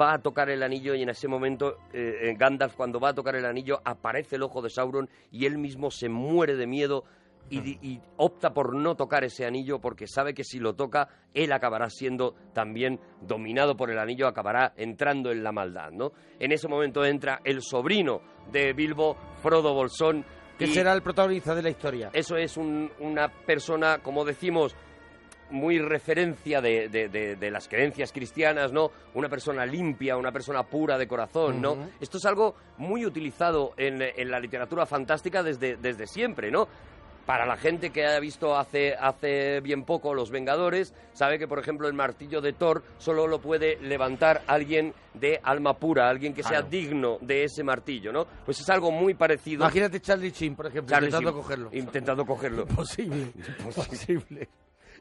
va a tocar el anillo y en ese momento eh, eh, Gandalf cuando va a tocar el anillo aparece el ojo de Sauron y él mismo se muere de miedo y, opta por no tocar ese anillo porque sabe que si lo toca él acabará siendo también dominado por el anillo, acabará entrando en la maldad, ¿no? En ese momento entra el sobrino de Bilbo, Frodo Bolsón, que será el protagonista de la historia. eso es un- una persona, como decimos, muy referencia de, de- de- de las creencias cristianas, ¿no? Una persona limpia, una persona pura de corazón, ¿no? Ujú. Esto es algo muy utilizado en, en la literatura fantástica desde, desde siempre, ¿no? Para la gente que ha visto hace, hace bien poco Los Vengadores, sabe que, por ejemplo, el martillo de Thor solo lo puede levantar alguien de alma pura, alguien que sea Claro. digno de ese martillo, ¿no? Pues es algo muy parecido. Imagínate Charlie Chin, por ejemplo, Charlie intentando Sheen, cogerlo. Intentando cogerlo. Imposible. Imposible.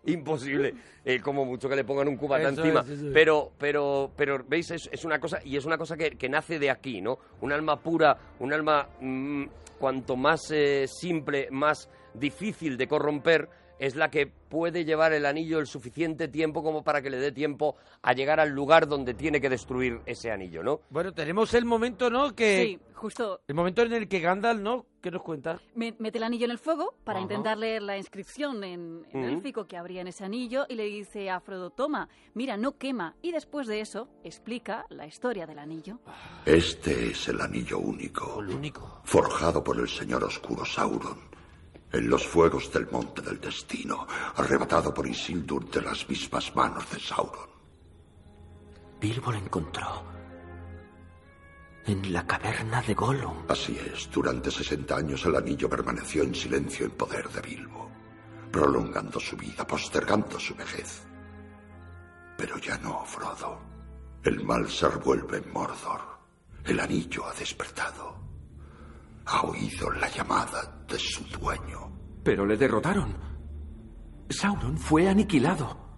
imposible eh, como mucho que le pongan un cubata Eso encima. eso pero pero pero veis es, es una cosa y es una cosa que, que nace de aquí no un alma pura un alma mm, cuanto más eh, simple más difícil de corromper es la que puede llevar el anillo el suficiente tiempo como para que le dé tiempo a llegar al lugar donde tiene que destruir ese anillo no Bueno, tenemos el momento, ¿no? Que Sí, justo el momento en el que Gandalf, ¿no? ¿Qué nos cuenta? me- mete el anillo en el fuego para Ajá. intentar leer la inscripción en, en élfico que habría en ese anillo y le dice a Frodo, toma, mira, no quema. Y después de eso explica la historia del anillo. Este es el anillo único. El único. Forjado por el señor oscuro Sauron. En los fuegos del monte del destino. Arrebatado por Isildur de las mismas manos de Sauron. Bilbo lo encontró. En la caverna de Gollum. Así es, durante 60 años el anillo permaneció en silencio en poder de Bilbo, prolongando su vida, postergando su vejez. Pero ya no, Frodo. El mal se revuelve en Mordor. El anillo ha despertado. Ha oído la llamada de su dueño. Pero le derrotaron. Sauron fue aniquilado.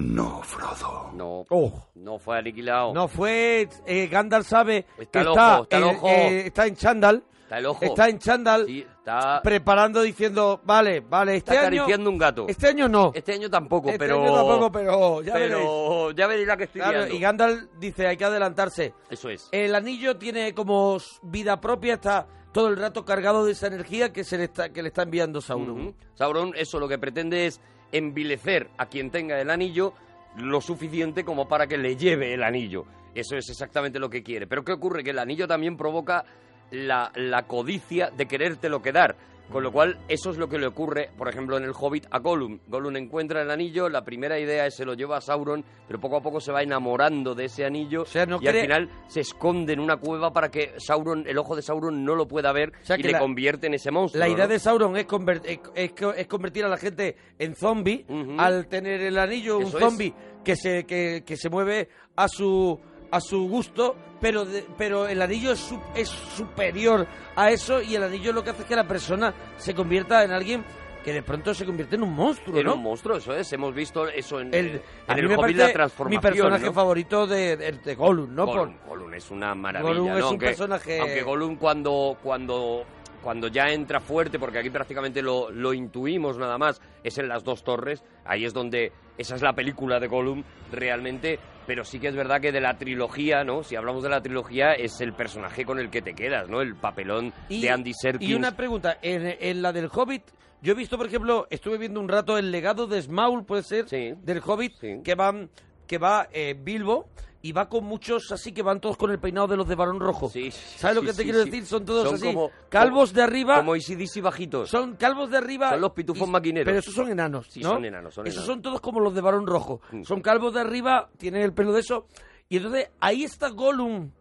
No, Frodo. no Oh. no fue aniquilado No fue. eh, Gandalf sabe Está que el está, ojo, está el en- ojo. eh, está en Chandal. está el ojo Está en Chandal Sí, está, preparando diciendo, vale, vale, este está año. acariciando un gato Este año no. Este año tampoco, Este pero. año tampoco, pero ya veréis. pero ya veréis la que estoy Claro, y Gandalf dice, hay que adelantarse. Eso es. El anillo tiene como vida propia, está todo el rato cargado de esa energía que se le está, que le está enviando Sauron. Ujú. Sauron, eso lo que pretende es envilecer a quien tenga el anillo lo suficiente como para que le lleve el anillo. Eso es exactamente lo que quiere. Pero ¿qué ocurre? Que el anillo también provoca la, la codicia de querértelo quedar. Con lo cual, eso es lo que le ocurre, por ejemplo, en el Hobbit a Gollum. Gollum encuentra el anillo, la primera idea es se lo lleva a Sauron, pero poco a poco se va enamorando de ese anillo no y al final se esconde en una cueva para que Sauron, el ojo de Sauron no lo pueda ver sea, y le la- convierte en ese monstruo. La idea ¿no? de Sauron es, conver- es, es co- es convertir a la gente en zombie al tener el anillo, un Eso zombie que se, que, que se mueve a su a su gusto, pero de- pero el anillo es, su- es superior a eso y el anillo lo que hace es que la persona se convierta en alguien que de pronto se convierte en un monstruo, un monstruo, eso es. Hemos visto eso en, El- en a mí el me Hobbit parece la transformación. mi personaje ¿no? favorito de, de, de Gollum, ¿no? Gollum, Por- Gollum es una maravilla, Gollum ¿no? es un aunque, personaje- aunque Gollum cuando, cuando, cuando ya entra fuerte, porque aquí prácticamente lo, lo intuimos nada más, es en las dos torres, ahí es donde esa es la película de Gollum realmente, pero sí que es verdad que de la trilogía, ¿no? Si hablamos de la trilogía, es el personaje con el que te quedas, ¿no? El papelón Y- de Andy Serkis. Y una pregunta, en, en la del Hobbit, yo he visto, por ejemplo, estuve viendo un rato el legado de Smaug, puede ser, del Hobbit, que van que va eh, Bilbo y va con muchos así que van todos con el peinado de los de Barón Rojo. Sí, ¿Sabes lo que te sí, quiero decir? Son todos Son así. como- calvos de arriba. Como ICDC bajitos. Son calvos de arriba. Son los pitufos y- maquineros. Pero esos son enanos. Sí, ¿no? son enanos, son Esos enanos. son todos como los de Barón Rojo. Mm. Son calvos de arriba, tienen el pelo de eso. Y entonces ahí está Gollum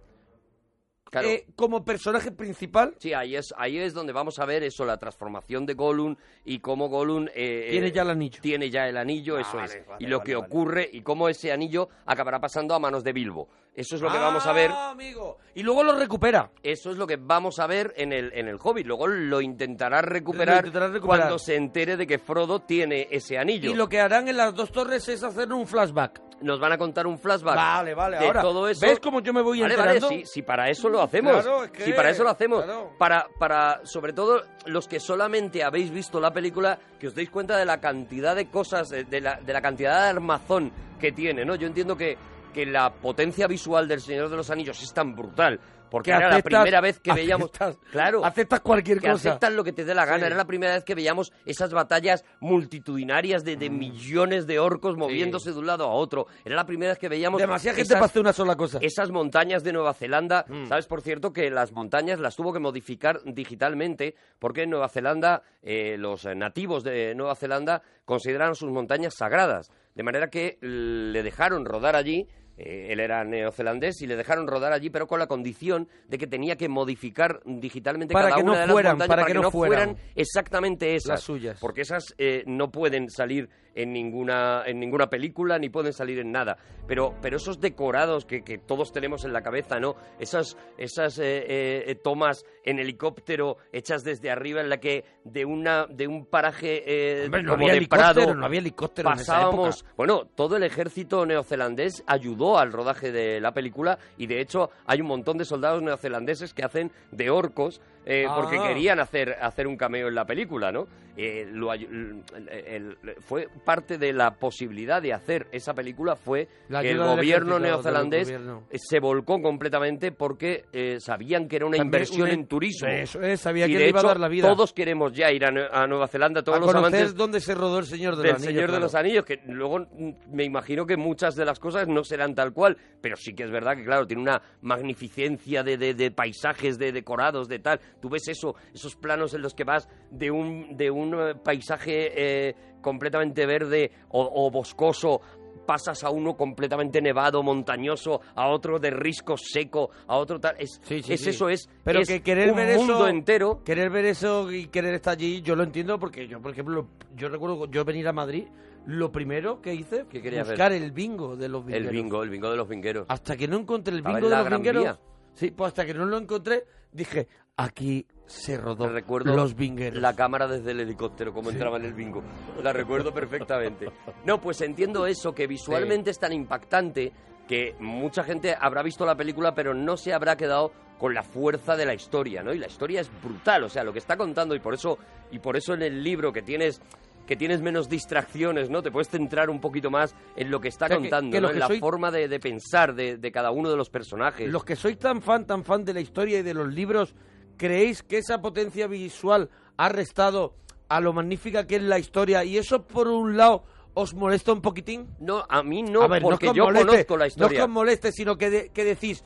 Claro. eh, como personaje principal. Sí, ahí es, ahí es donde vamos a ver eso, la transformación de Gollum y cómo Gollum... eh, Tiene eh, ya el anillo. Tiene ya el anillo, eso Vale, es. vale, y lo vale, que vale. ocurre y cómo ese anillo acabará pasando a manos de Bilbo. Eso es lo que vamos a ver. Ah, amigo. Y luego lo recupera. Eso es lo que vamos a ver en el, en el Hobbit. Luego lo intentará recuperar, Lo intentará recuperar. cuando se entere de que Frodo tiene ese anillo. Y lo que harán en las dos torres es hacer un flashback. Nos van a contar un flashback Vale, vale, de ahora, todo eso. ¿ves cómo yo me voy Vale, vale, enterando? sí, si para eso lo hacemos. Claro, es que- Si para eso lo hacemos. claro. Para, para, sobre todo, los que solamente habéis visto la película, que os deis cuenta de la cantidad de cosas, de, de la, de la cantidad de armazón que tiene, ¿no? Yo entiendo que, que la potencia visual del Señor de los Anillos es tan brutal. Porque Que era la primera vez que veíamos. aceptas- claro. aceptas cualquier que cosa. aceptas lo que te dé la gana. Sí. Era la primera vez que veíamos esas batallas multitudinarias de, Mm. millones de orcos moviéndose de un lado a otro. Era la primera vez que veíamos. Demasiada gente para hacer una sola cosa. esas montañas de Nueva Zelanda, Mm. sabes por cierto que las montañas las tuvo que modificar digitalmente porque en Nueva Zelanda eh, los nativos de Nueva Zelanda consideraron sus montañas sagradas, de manera que le dejaron rodar allí. Eh, él era neozelandés y le dejaron rodar allí, pero con la condición de que tenía que modificar digitalmente Para cada que no una de las fueran, montañas para para que que no no fueran. fueran exactamente esas, Las suyas. porque esas eh, no pueden salir en ninguna en ninguna película ni pueden salir en nada. Pero pero esos decorados que, que todos tenemos en la cabeza, ¿no? Esas esas eh, eh, tomas en helicóptero hechas desde arriba en la que de una de un paraje eh, Hombre, no como había de Prado no había helicóptero en esa pasábamos, época. bueno, todo el ejército neozelandés ayudó al rodaje de la película y de hecho hay un montón de soldados neozelandeses que hacen de orcos eh, Ah. porque querían hacer, hacer un cameo en la película, ¿no? Eh, lo el- el- fue parte de la posibilidad de hacer esa película fue que el gobierno neozelandés gobierno. se volcó completamente porque eh, sabían que era una También inversión en turismo. Eso es, sabía y que de le iba a dar la vida. todos queremos ya ir a, Nue- a Nueva Zelanda, todos a los amantes dónde se rodó el Señor de los Anillos. Señor de los Anillos, que luego mm, me imagino que muchas de las cosas no serán tal cual, pero sí que es verdad que, claro, tiene una magnificencia de, de- de paisajes, de decorados, de tal. Tú ves eso, esos planos en los que vas de un, de un eh, paisaje eh, completamente verde o, o boscoso pasas a uno completamente nevado, montañoso, a otro de risco seco, a otro tal. Es, Sí, sí, es sí. eso, es, Pero es que querer un ver mundo eso, entero. querer ver eso y querer estar allí, yo lo entiendo porque yo, por ejemplo, yo recuerdo yo venir a Madrid, lo primero que hice ¿Qué querías ver? buscar el bingo de los El vingueros. bingo, el bingo de los vingueros. Hasta que no encontré el bingo de los vingueros. Sí, pues hasta que no lo encontré, dije, aquí se rodó recuerdo los vingueros. la cámara desde el helicóptero, como entraba en el bingo. La recuerdo perfectamente. No, pues entiendo eso, que visualmente es tan impactante que mucha gente habrá visto la película, pero no se habrá quedado con la fuerza de la historia, ¿no? Y la historia es brutal, o sea, lo que está contando, y por eso, y por eso en el libro que tienes que tienes menos distracciones, ¿no? Te puedes centrar un poquito más en lo que está O sea, que- contando, que ¿no? en la soy- forma de, de pensar de, de cada uno de los personajes. Los que sois tan fan, tan fan de la historia y de los libros, ¿creéis que esa potencia visual ha restado a lo magnífica que es la historia? Y eso, por un lado, ¿os molesta un poquitín? No, a mí no, A ver, porque yo moleste, conozco la No es historia. que os moleste, sino que, de- que decís,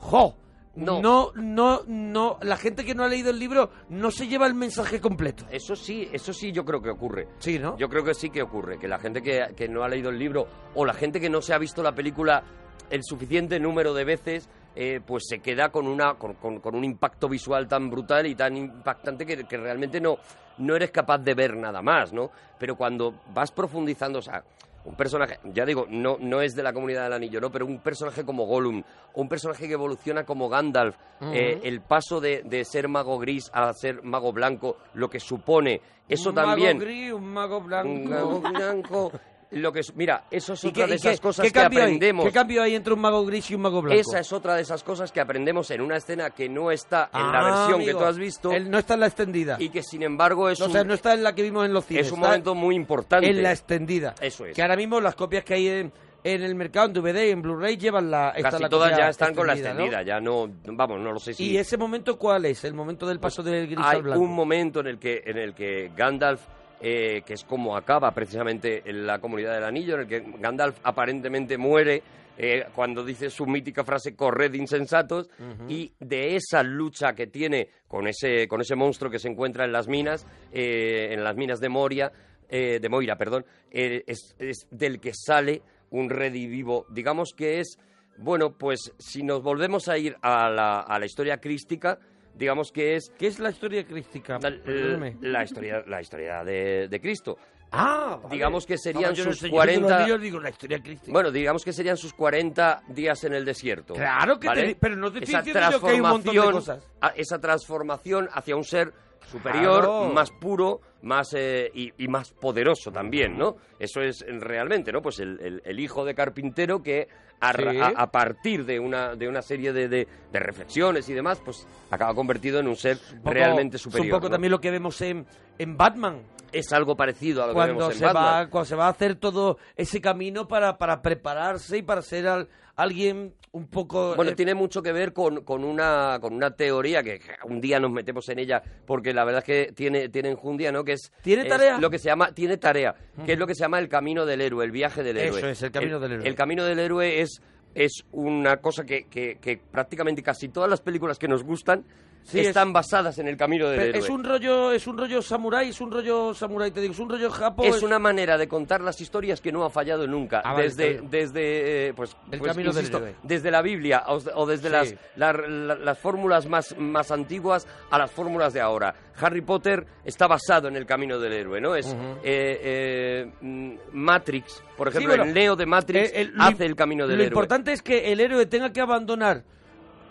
¡jo! No. no, no, no, la gente que no ha leído el libro no se lleva el mensaje completo. Eso sí, eso sí yo creo que ocurre. Sí, ¿no? Yo creo que sí que ocurre, que la gente que, que no ha leído el libro o la gente que no se ha visto la película el suficiente número de veces, eh, pues se queda con, una, con, con- con un impacto visual tan brutal y tan impactante que, que realmente no, no eres capaz de ver nada más, ¿no? Pero cuando vas profundizando, o sea, un personaje, ya digo, no, no es de la comunidad del anillo, ¿no? Pero un personaje como Gollum, un personaje que evoluciona como Gandalf, eh, el paso de, de ser mago gris a ser mago blanco, lo que supone, eso un también... mago gris, un mago blanco. Un mago blanco. Lo que es, mira, eso es ¿Y otra qué- de y qué- esas cosas qué que cambio hay? aprendemos. ¿Qué cambio hay entre un mago gris y un mago blanco? Esa es otra de esas cosas que aprendemos en una escena que no está en la Ah, versión amigo. que tú has visto Él no está en la extendida. y que sin embargo es o un, sea, no está en la que vimos en los cines. es un momento muy importante. en la extendida. Eso es. Que ahora mismo las copias que hay en, en el mercado, en DVD y en Blu-ray, llevan la. esta Casi la todas ya están con la ¿no? extendida, ya no, vamos, no lo sé si ¿Y ese momento cuál es? ¿El momento del paso del gris hay al blanco? un momento en el que en el que Gandalf eh, que es como acaba precisamente en la comunidad del anillo, en el que Gandalf aparentemente muere eh, cuando dice su mítica frase corred insensatos y de esa lucha que tiene con ese, con ese monstruo que se encuentra en las minas, eh, en las minas de Moria, eh, de Moira, perdón, es, es del que sale un redivivo, digamos que es, bueno, pues si nos volvemos a ir a la, a la historia crística, digamos que es ¿Qué es la historia crística? la, la historia, la historia de, de Cristo. Ah, vale. digamos que serían yo no sus sé, yo digo los 40 niños, digo la historia. Bueno, digamos que serían sus 40 días en el desierto. Claro que ¿vale? te- pero no te estoy Esa diciendo yo que hay un montón de transformación- cosas. a- Esa transformación hacia un ser superior, Claro. más puro, más eh, y, y más poderoso también, ¿no? Eso es realmente, ¿no? Pues el, el- el hijo de carpintero que a, Sí. a- a partir de una, de una serie de, de- de reflexiones y demás, pues acaba convertido en un ser Un poco- realmente Es superior. un poco ¿no? también lo que vemos en, en Batman. Es algo parecido a lo que Cuando vemos en se, Batman. va, cuando se va a hacer todo ese camino para, para prepararse y para ser al- alguien un poco... Bueno, eh, tiene mucho que ver con, con, una, con una teoría que un día nos metemos en ella porque la verdad es que tiene, tiene enjundia, ¿no? Que es, ¿Tiene es tarea? lo que se llama, tiene tarea, que es lo que se llama el camino del héroe, el viaje del héroe. Eso es, el camino del héroe. El camino del héroe es, es una cosa que, que, que prácticamente casi todas las películas que nos gustan Sí, es- están basadas en el camino del héroe. es un rollo es un rollo samurái, es un rollo samurái, te digo, es un rollo japo. Es una manera de contar las historias que no ha fallado nunca. Ah, desde, desde, eh, pues, El pues, camino del héroe. desde la Biblia o, o desde Sí. las, la- la- las fórmulas más, más antiguas a las fórmulas de ahora. Harry Potter está basado en el camino del héroe, ¿no? Es eh, eh, mm, Matrix, por Sí, ejemplo, bueno, el Neo de Matrix Eh, el- lo hace el camino del Lo héroe. importante es que el héroe tenga que abandonar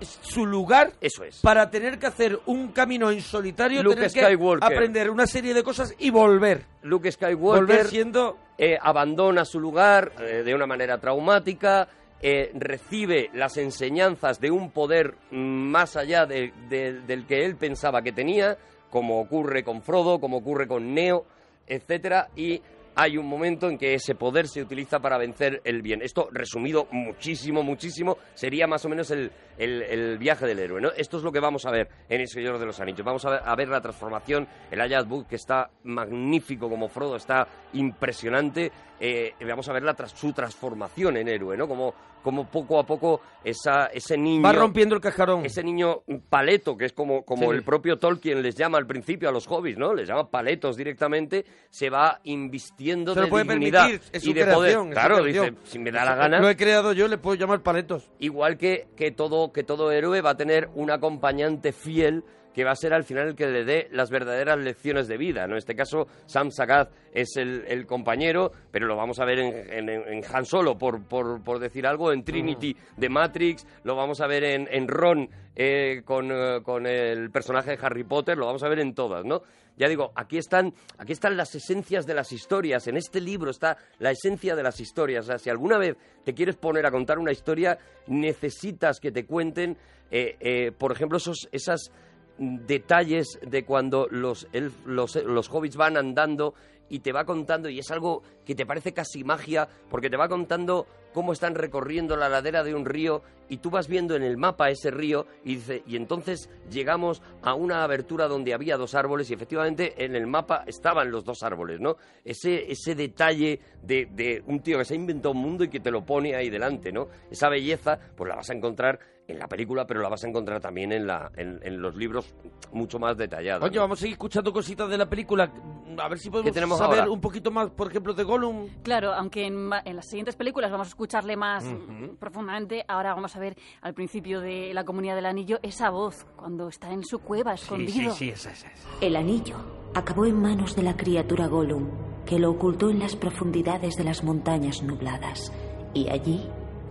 su lugar Eso es. para tener que hacer un camino en solitario, Luke tener Skywalker. que aprender una serie de cosas y volver. Luke Skywalker Volver siendo eh, abandona su lugar eh, de una manera traumática, eh, recibe las enseñanzas de un poder más allá de- de- del que él pensaba que tenía, como ocurre con Frodo, como ocurre con Neo, etcétera, y hay un momento en que ese poder se utiliza para vencer el bien. Esto, resumido muchísimo, muchísimo, sería más o menos el, el- el viaje del héroe. ¿no? Esto es lo que vamos a ver en El Señor de los Anillos. Vamos a ver, a ver la transformación, el Ayad Book, que está magnífico como Frodo, está impresionante. eh, vamos a ver la su transformación en héroe, ¿no? Como, como poco a poco esa, ese niño... va rompiendo el cascarón. Ese niño paleto, que es como, como Sí. el propio Tolkien les llama al principio a los hobbies, ¿no? Les llama paletos directamente, se va invistiendo Se de puede dignidad permitir, es y de creación, poder. Claro, dice, si me da la gana. Lo he creado yo, le puedo llamar paletos. Igual que, que, todo, que todo héroe va a tener un acompañante fiel que va a ser al final el que le dé las verdaderas lecciones de vida. ¿no? En este caso, Sam Sagat es el, el compañero, pero lo vamos a ver en, en- en Han Solo, por, por, por decir algo, en Trinity de Matrix, lo vamos a ver en, en Ron eh, con, eh, con el personaje de Harry Potter, lo vamos a ver en todas, ¿no? Ya digo, aquí están, aquí están las esencias de las historias. En este libro está la esencia de las historias. O sea, si alguna vez te quieres poner a contar una historia, necesitas que te cuenten, eh, eh, por ejemplo, esos, esas mm, detalles de cuando los, los, los hobbits van andando y te va contando, y es algo que te parece casi magia, porque te va contando cómo están recorriendo la ladera de un río y tú vas viendo en el mapa ese río y dice, y entonces llegamos a una abertura donde había dos árboles y efectivamente en el mapa estaban los dos árboles, ¿no? Ese, ese detalle de, de un tío que se ha inventado un mundo y que te lo pone ahí delante, ¿no? Esa belleza, pues la vas a encontrar en la película, pero la vas a encontrar también en, la, en, en los libros mucho más detallados. Oye, ¿no? vamos a seguir escuchando cositas de la película. A ver si podemos tenemos saber ahora? un poquito más, por ejemplo, de Gollum. Claro, aunque en, en las siguientes películas vamos a escucharle más Ujú. profundamente, ahora vamos a ver al principio de La Comunidad del Anillo esa voz cuando está en su cueva escondido. esa, esa, esa. El anillo acabó en manos de la criatura Gollum, que lo ocultó en las profundidades de las montañas nubladas, y allí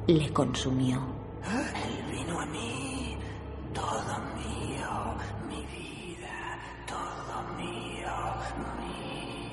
le consumió. Todo mío, mi vida, todo mío, mi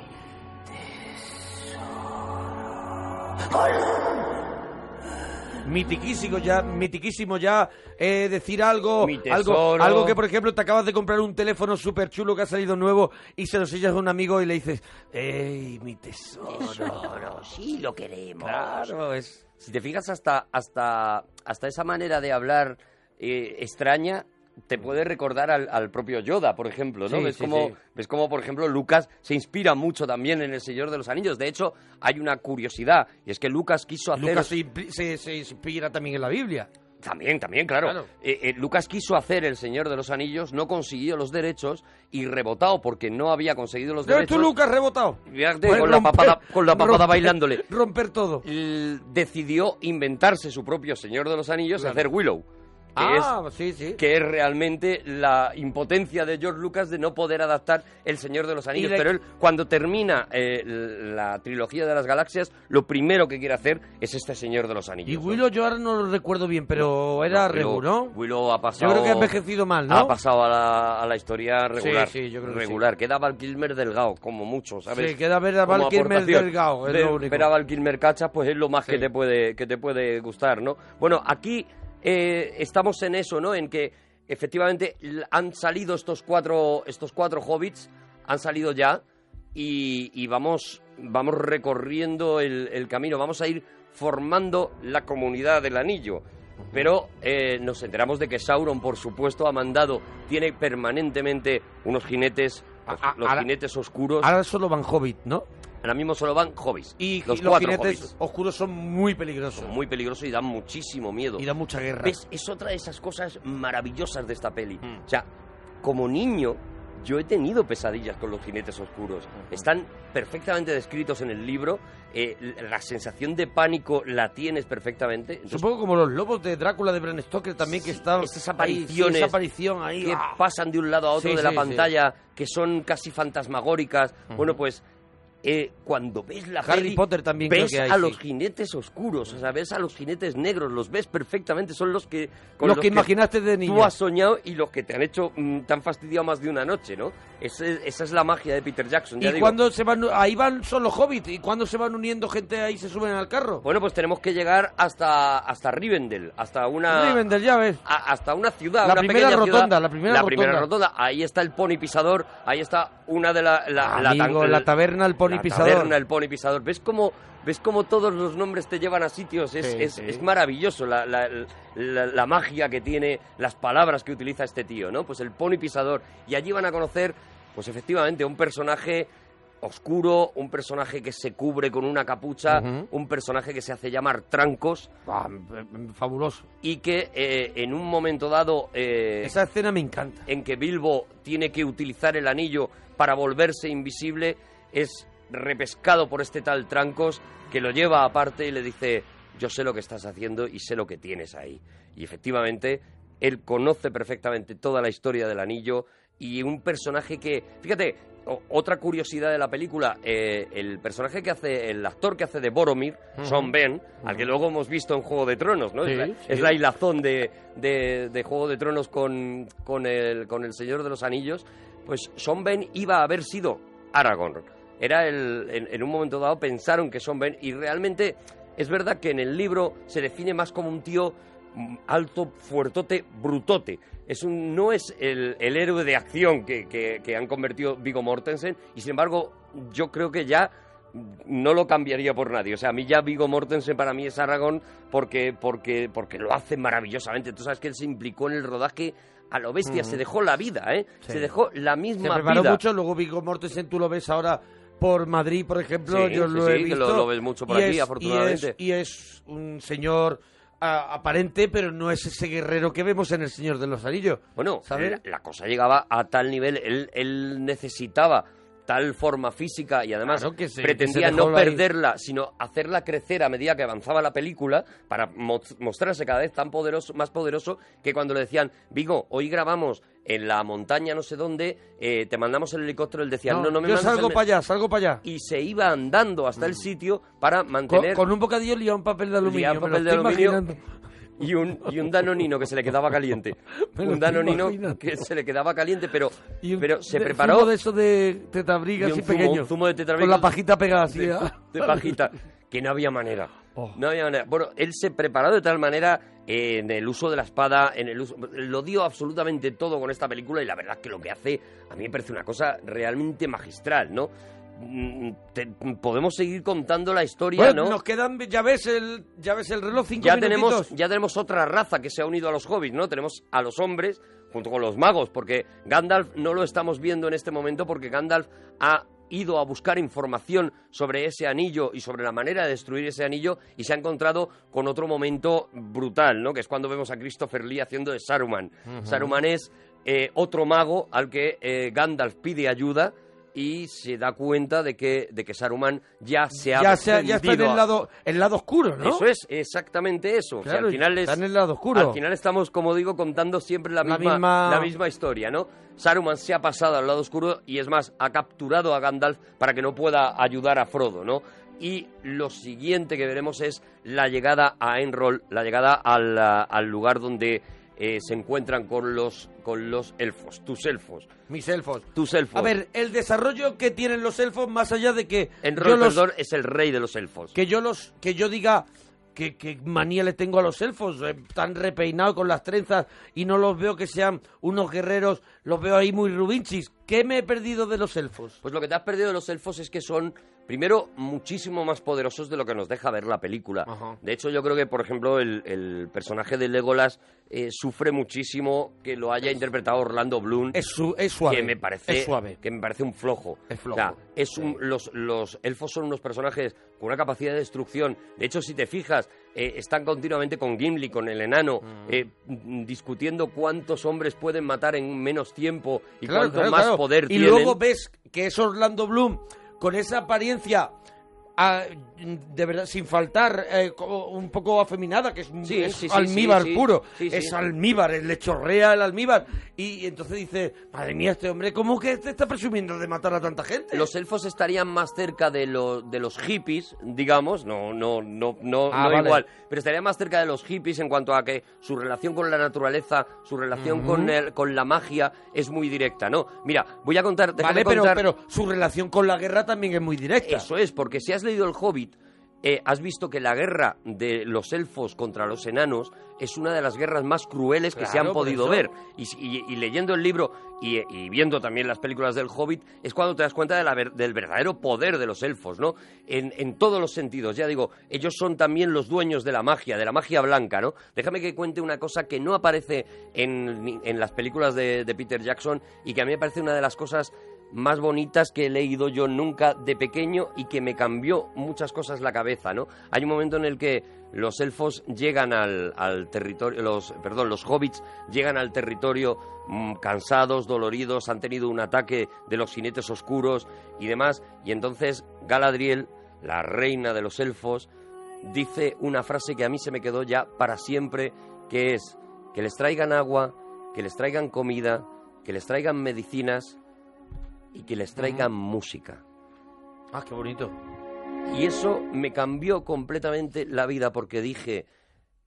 Mitiquísimo ya, mitiquísimo ya eh, decir algo, Mi algo, tesoro. algo que por ejemplo te acabas de comprar un teléfono súper chulo que ha salido nuevo y se lo sellas a un amigo y le dices, ¡Ey, mi tesoro! Tesoro, sí lo queremos. Claro, es... Si te fijas hasta, hasta, hasta esa manera de hablar eh, extraña, te puede recordar al, al propio Yoda, por ejemplo, ¿no? Sí, ves sí, sí. ves como por ejemplo Lucas se inspira mucho también en el Señor de los Anillos. De hecho, hay una curiosidad y es que Lucas quiso hacer Lucas se, inspira también en la Biblia. También, también, claro. Claro. Eh, eh, Lucas quiso hacer El Señor de los Anillos, no consiguió los derechos y rebotado porque no había conseguido los ¿Ya ves derechos. tú, Lucas, rebotado? Fíjate, Pues con, la papada, con la papada romper- bailándole. Romper todo. L- decidió inventarse su propio Señor de los Anillos y hacer Willow. Que Ah, es, sí, sí. que es realmente la impotencia de George Lucas de no poder adaptar El Señor de los Anillos. Pero él, cuando termina eh, la trilogía de las galaxias, lo primero que quiere hacer es este Señor de los Anillos. Y ¿no? Willow yo ahora no lo recuerdo bien, pero era No, Regu, ¿no? Willow ha pasado... Yo creo que ha envejecido mal, ¿no? Ha pasado a la, a la historia regular. sí, yo creo que regular. Queda Val Kilmer delgado, como mucho, ¿sabes? Sí, queda ver a Val Kilmer delgado, es lo único. Ver a Val Kilmer cachas, pues es lo más que Sí. te puede que te puede gustar, ¿no? Bueno, aquí eh, estamos en eso, ¿no? En que efectivamente han salido estos cuatro estos cuatro hobbits, han salido ya y, y vamos vamos recorriendo el, el camino, vamos a ir formando la comunidad del anillo. Pero eh, nos enteramos de que Sauron, por supuesto, ha mandado, tiene permanentemente unos jinetes, los, A- a- los ahora- jinetes oscuros. Ahora solo van Hobbit, ¿no? Ahora mismo solo van hobbies. Y los, los, cuatro jinetes hobbies. oscuros son muy peligrosos. Son muy peligrosos y dan muchísimo miedo. Y da mucha guerra. ¿Ves? Es otra de esas cosas maravillosas de esta peli. Mm. O sea, como niño, yo he tenido pesadillas con los jinetes oscuros. Están perfectamente descritos en el libro. eh, la sensación de pánico la tienes perfectamente. Entonces, poco como los lobos de Drácula de Bram Stoker también, que Sí, está... esas ahí, apariciones sí, esa aparición ahí. que ¡ah! pasan de un lado a otro Sí, de la pantalla, que son casi fantasmagóricas. Bueno, pues eh, cuando ves la Harry peli, Potter también ves creo que hay, a sí. los jinetes oscuros, o sea, ves a los jinetes negros, los ves perfectamente, son los que... con Los que imaginaste de niño. Tú has soñado y los que te han hecho mm, te han fastidiado más de una noche, ¿no? Ese- esa es la magia de Peter Jackson, ya ¿Y digo. cuando se van... Ahí van solo Hobbit. ¿Y cuando se van uniendo gente ahí se suben al carro? Bueno, pues tenemos que llegar hasta, hasta Rivendell, hasta una... Rivendell, ya ves. a- hasta una ciudad, La una primera pequeña rotonda, ciudad. la primera rotonda. rotonda. Ahí está el pony pisador, ahí está una de la, la, la Amigo, la taberna, el pony la pisador. taberna, el pony pisador. ¿Ves cómo, ves cómo todos los nombres te llevan a sitios? Es, Sí, es, sí. es maravilloso la, la, la- la magia que tiene, las palabras que utiliza este tío, ¿no? Pues el pony pisador. Y allí van a conocer, pues efectivamente, un personaje oscuro, un personaje que se cubre con una capucha, un personaje que se hace llamar Trancos Ah, fabuloso. y que eh, en un momento dado eh, Esa escena me encanta. en que Bilbo tiene que utilizar el anillo para volverse invisible es repescado por este tal Trancos que lo lleva aparte y le dice yo sé lo que estás haciendo y sé lo que tienes ahí y efectivamente él conoce perfectamente toda la historia del anillo y un personaje que fíjate otra curiosidad de la película, eh, el personaje que hace, el actor que hace de Boromir, Sean Ben, al que luego hemos visto en Juego de Tronos, ¿no? Sí, es, la, sí. es la hilazón de, de- de Juego de Tronos con, con, el, con el Señor de los Anillos, pues Sean Ben iba a haber sido Aragorn. Era el, en, en un momento dado pensaron que Sean Ben, y realmente es verdad que en el libro se define más como un tío alto, fuertote, brutote. Es un, no es el, el héroe de acción que, que- que han convertido Vigo Mortensen, y sin embargo, yo creo que ya no lo cambiaría por nadie. O sea, a mí ya Vigo Mortensen para mí es Aragorn porque, porque, porque lo hace maravillosamente. Tú sabes que él se implicó en el rodaje a lo bestia, se dejó la vida, ¿eh? Sí. Se dejó la Se misma preparó vida. mucho, luego Viggo Mortensen tú lo ves ahora por Madrid, por ejemplo, Sí, yo sí, lo he que visto. lo- lo ves mucho por y aquí, es- afortunadamente. Y es, y es un señor aparente, pero no es ese guerrero que vemos en El Señor de los Anillos. Bueno, ¿sabes? la, la cosa llegaba a tal nivel, él, él necesitaba tal forma física y además Claro, que se- pretendía que no ahí. perderla, sino hacerla crecer a medida que avanzaba la película para mo- mostrarse cada vez tan poderoso, más poderoso que cuando le decían, Vigo, hoy grabamos en la montaña no sé dónde, eh, te mandamos el helicóptero, él decía, no, no, me yo salgo para allá, salgo para allá. Y se iba andando hasta el sitio para mantener... con un bocadillo liado un papel de aluminio. Me papel de aluminio. Y un, y un danonino que se le quedaba caliente. Me un danonino que se le quedaba caliente, pero, Y un- pero se de- preparó zumo de eso de tetabriga y así zumo- pequeño. zumo de tetrabrigas Con la pajita pegada así. de, ah. de pajita, que no había manera. Oh. No había manera. Bueno, él se preparó de tal manera eh, en el uso de la espada, en el uso, lo dio absolutamente todo con esta película y la verdad que lo que hace a mí me parece una cosa realmente magistral, ¿no? Te- podemos seguir contando la historia, Bueno, ¿no? nos quedan, ya ves el, ya ves el reloj, cinco ya minutitos. tenemos, ya tenemos otra raza que se ha unido a los hobbits, ¿no? Tenemos a los hombres junto con los magos, porque Gandalf no lo estamos viendo en este momento porque Gandalf ha ido a buscar información sobre ese anillo y sobre la manera de destruir ese anillo y se ha encontrado con otro momento brutal, ¿no? Que es cuando vemos a Christopher Lee haciendo de Saruman. Ujú. Saruman es eh, otro mago al que eh, Gandalf pide ayuda y se da cuenta de que, de que Saruman ya se ha ya, se ha- ya está en el lado, el lado oscuro, ¿no? eso es exactamente eso. O sea, al final es, está en el lado oscuro. Al final estamos, como digo, contando siempre la La misma, misma- la misma historia, ¿no? Saruman se ha pasado al lado oscuro y es más, ha capturado a Gandalf para que no pueda ayudar a Frodo, ¿no? Y lo siguiente que veremos es la llegada a Enroll, la llegada al, al lugar donde eh, se encuentran con los, con los elfos, tus elfos. Mis elfos. Tus elfos. A ver, el desarrollo que tienen los elfos, más allá de que Enroll, yo los, perdón, es el rey de los elfos. que yo los, que yo diga que, que manía le tengo a los elfos, eh, tan repeinados con las trenzas y no los veo que sean unos guerreros, los veo ahí muy rubinchis. ¿Qué me he perdido de los elfos? Pues lo que te has perdido de los elfos es que son, primero, muchísimo más poderosos de lo que nos deja ver la película. Ajá. De hecho, yo creo que, por ejemplo, el, el personaje de Legolas eh, sufre muchísimo que lo haya interpretado Orlando Bloom. Es, su- es suave. Que me parece, Es suave. Que me parece un flojo. Es flojo. O sea, es un- los, los elfos son unos personajes con una capacidad de destrucción. De hecho, si te fijas, eh, están continuamente con Gimli, con el enano, Mm. eh, mm, discutiendo cuántos hombres pueden matar en menos tiempo y Claro, cuánto claro, más claro. poder Y tienen. luego ves que es Orlando Bloom con esa apariencia de verdad sin faltar eh, un poco afeminada que es, Sí, es sí, sí, almíbar puro. Es almíbar le chorrea el almíbar. Y, entonces dice madre mía este hombre cómo que te está presumiendo de matar a tanta gente Los elfos estarían más cerca de, lo- de los hippies, digamos, no, no, no, no, Ah, no vale. igual, pero estarían más cerca de los hippies en cuanto a que su relación con la naturaleza, su relación con, el- con la magia es muy directa, ¿no? Mira, voy a contar, vale pero, contar- pero su relación con la guerra también es muy directa. Eso es, porque si has leído El Hobbit, eh, has visto que la guerra de los elfos contra los enanos es una de las guerras más crueles que se han podido ver. Y, si- y- y leyendo el libro y, y viendo también las películas del Hobbit, es cuando te das cuenta de la ver- del verdadero poder de los elfos, ¿no? En, en todos los sentidos. Ya digo, ellos son también los dueños de la magia, de la magia blanca, ¿no? Déjame que cuente una cosa que no aparece en, en las películas de, de Peter Jackson y que a mí me parece una de las cosas más bonitas que he leído yo nunca de pequeño y que me cambió muchas cosas la cabeza, ¿no? Hay un momento en el que los elfos llegan al, al territorio, los, perdón, los hobbits llegan al territorio mm, cansados, doloridos, han tenido un ataque de los jinetes oscuros y demás, y entonces Galadriel, la reina de los elfos, dice una frase que a mí se me quedó ya para siempre, que es que les traigan agua, que les traigan comida, que les traigan medicinas y que les traigan música. ah qué bonito Y eso me cambió completamente la vida porque dije,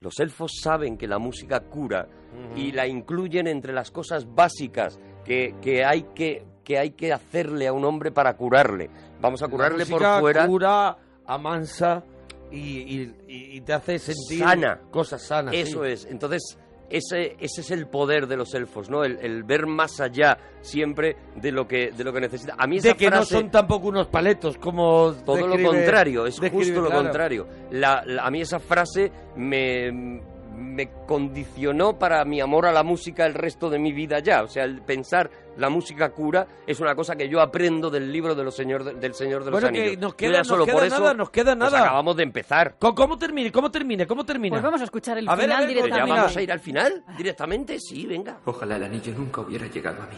los elfos saben que la música cura y la incluyen entre las cosas básicas que, que hay que que hay que hacerle a un hombre para curarle. Vamos a curarle La por fuera. cura amansa y, y- y- y te hace sentir Sana. cosas sanas Eso sí. es. Entonces, ese, ese es el poder de los elfos, ¿no? El, el ver más allá siempre de lo que, de lo que necesita. A mí esa de que no son tampoco unos paletos como Todo describe- lo contrario, es justo lo claro. contrario. La- la- a mí esa frase me, me condicionó para mi amor a la música el resto de mi vida ya. O sea, el pensar la música cura es una cosa que yo aprendo del libro de los señor, del Señor de los Bueno, que Anillos. nos Yo queda- nos solo queda por eso, nada, nos queda pues nada. acabamos de empezar. ¿Cómo, cómo termine? ¿Cómo termine? ¿Cómo termina? Pues vamos a escuchar el A ver, a final ver, ya directamente. vamos a ir al final directamente, sí, venga. Ojalá el anillo nunca hubiera llegado a mí.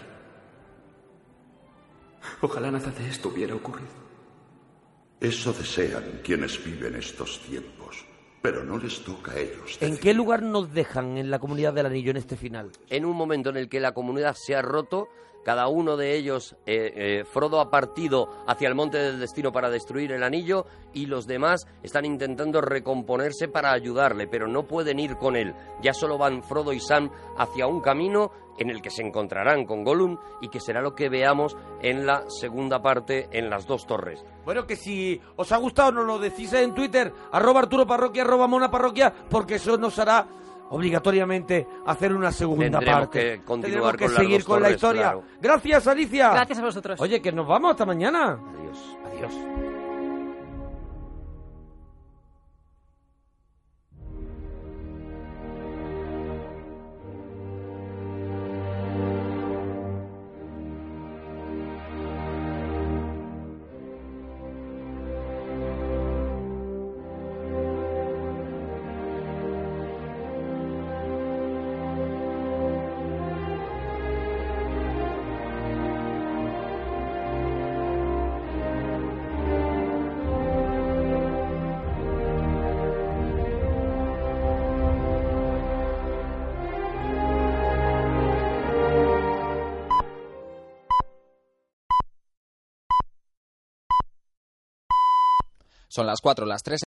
Ojalá nada de esto hubiera ocurrido. Eso desean quienes viven estos tiempos, pero no les toca a ellos. ¿En qué lugar nos dejan en la comunidad del anillo en este final? en un momento en el que la comunidad se ha roto, cada uno de ellos, eh, eh, Frodo ha partido hacia el monte del destino para destruir el anillo y los demás están intentando recomponerse para ayudarle, pero no pueden ir con él. Ya solo van Frodo y Sam hacia un camino en el que se encontrarán con Gollum y que será lo que veamos en la segunda parte en las dos torres. Bueno, que si os ha gustado nos lo decís en Twitter, arroba Arturo Parroquia, arroba Mona Parroquia, porque eso nos hará obligatoriamente hacer una segunda Tendremos parte. que continuar Tenemos que con seguir con la torres, historia. claro. Gracias, Alicia. Gracias a vosotros. Oye, que nos vamos hasta mañana. Adiós. Adiós. Son las 4, las 3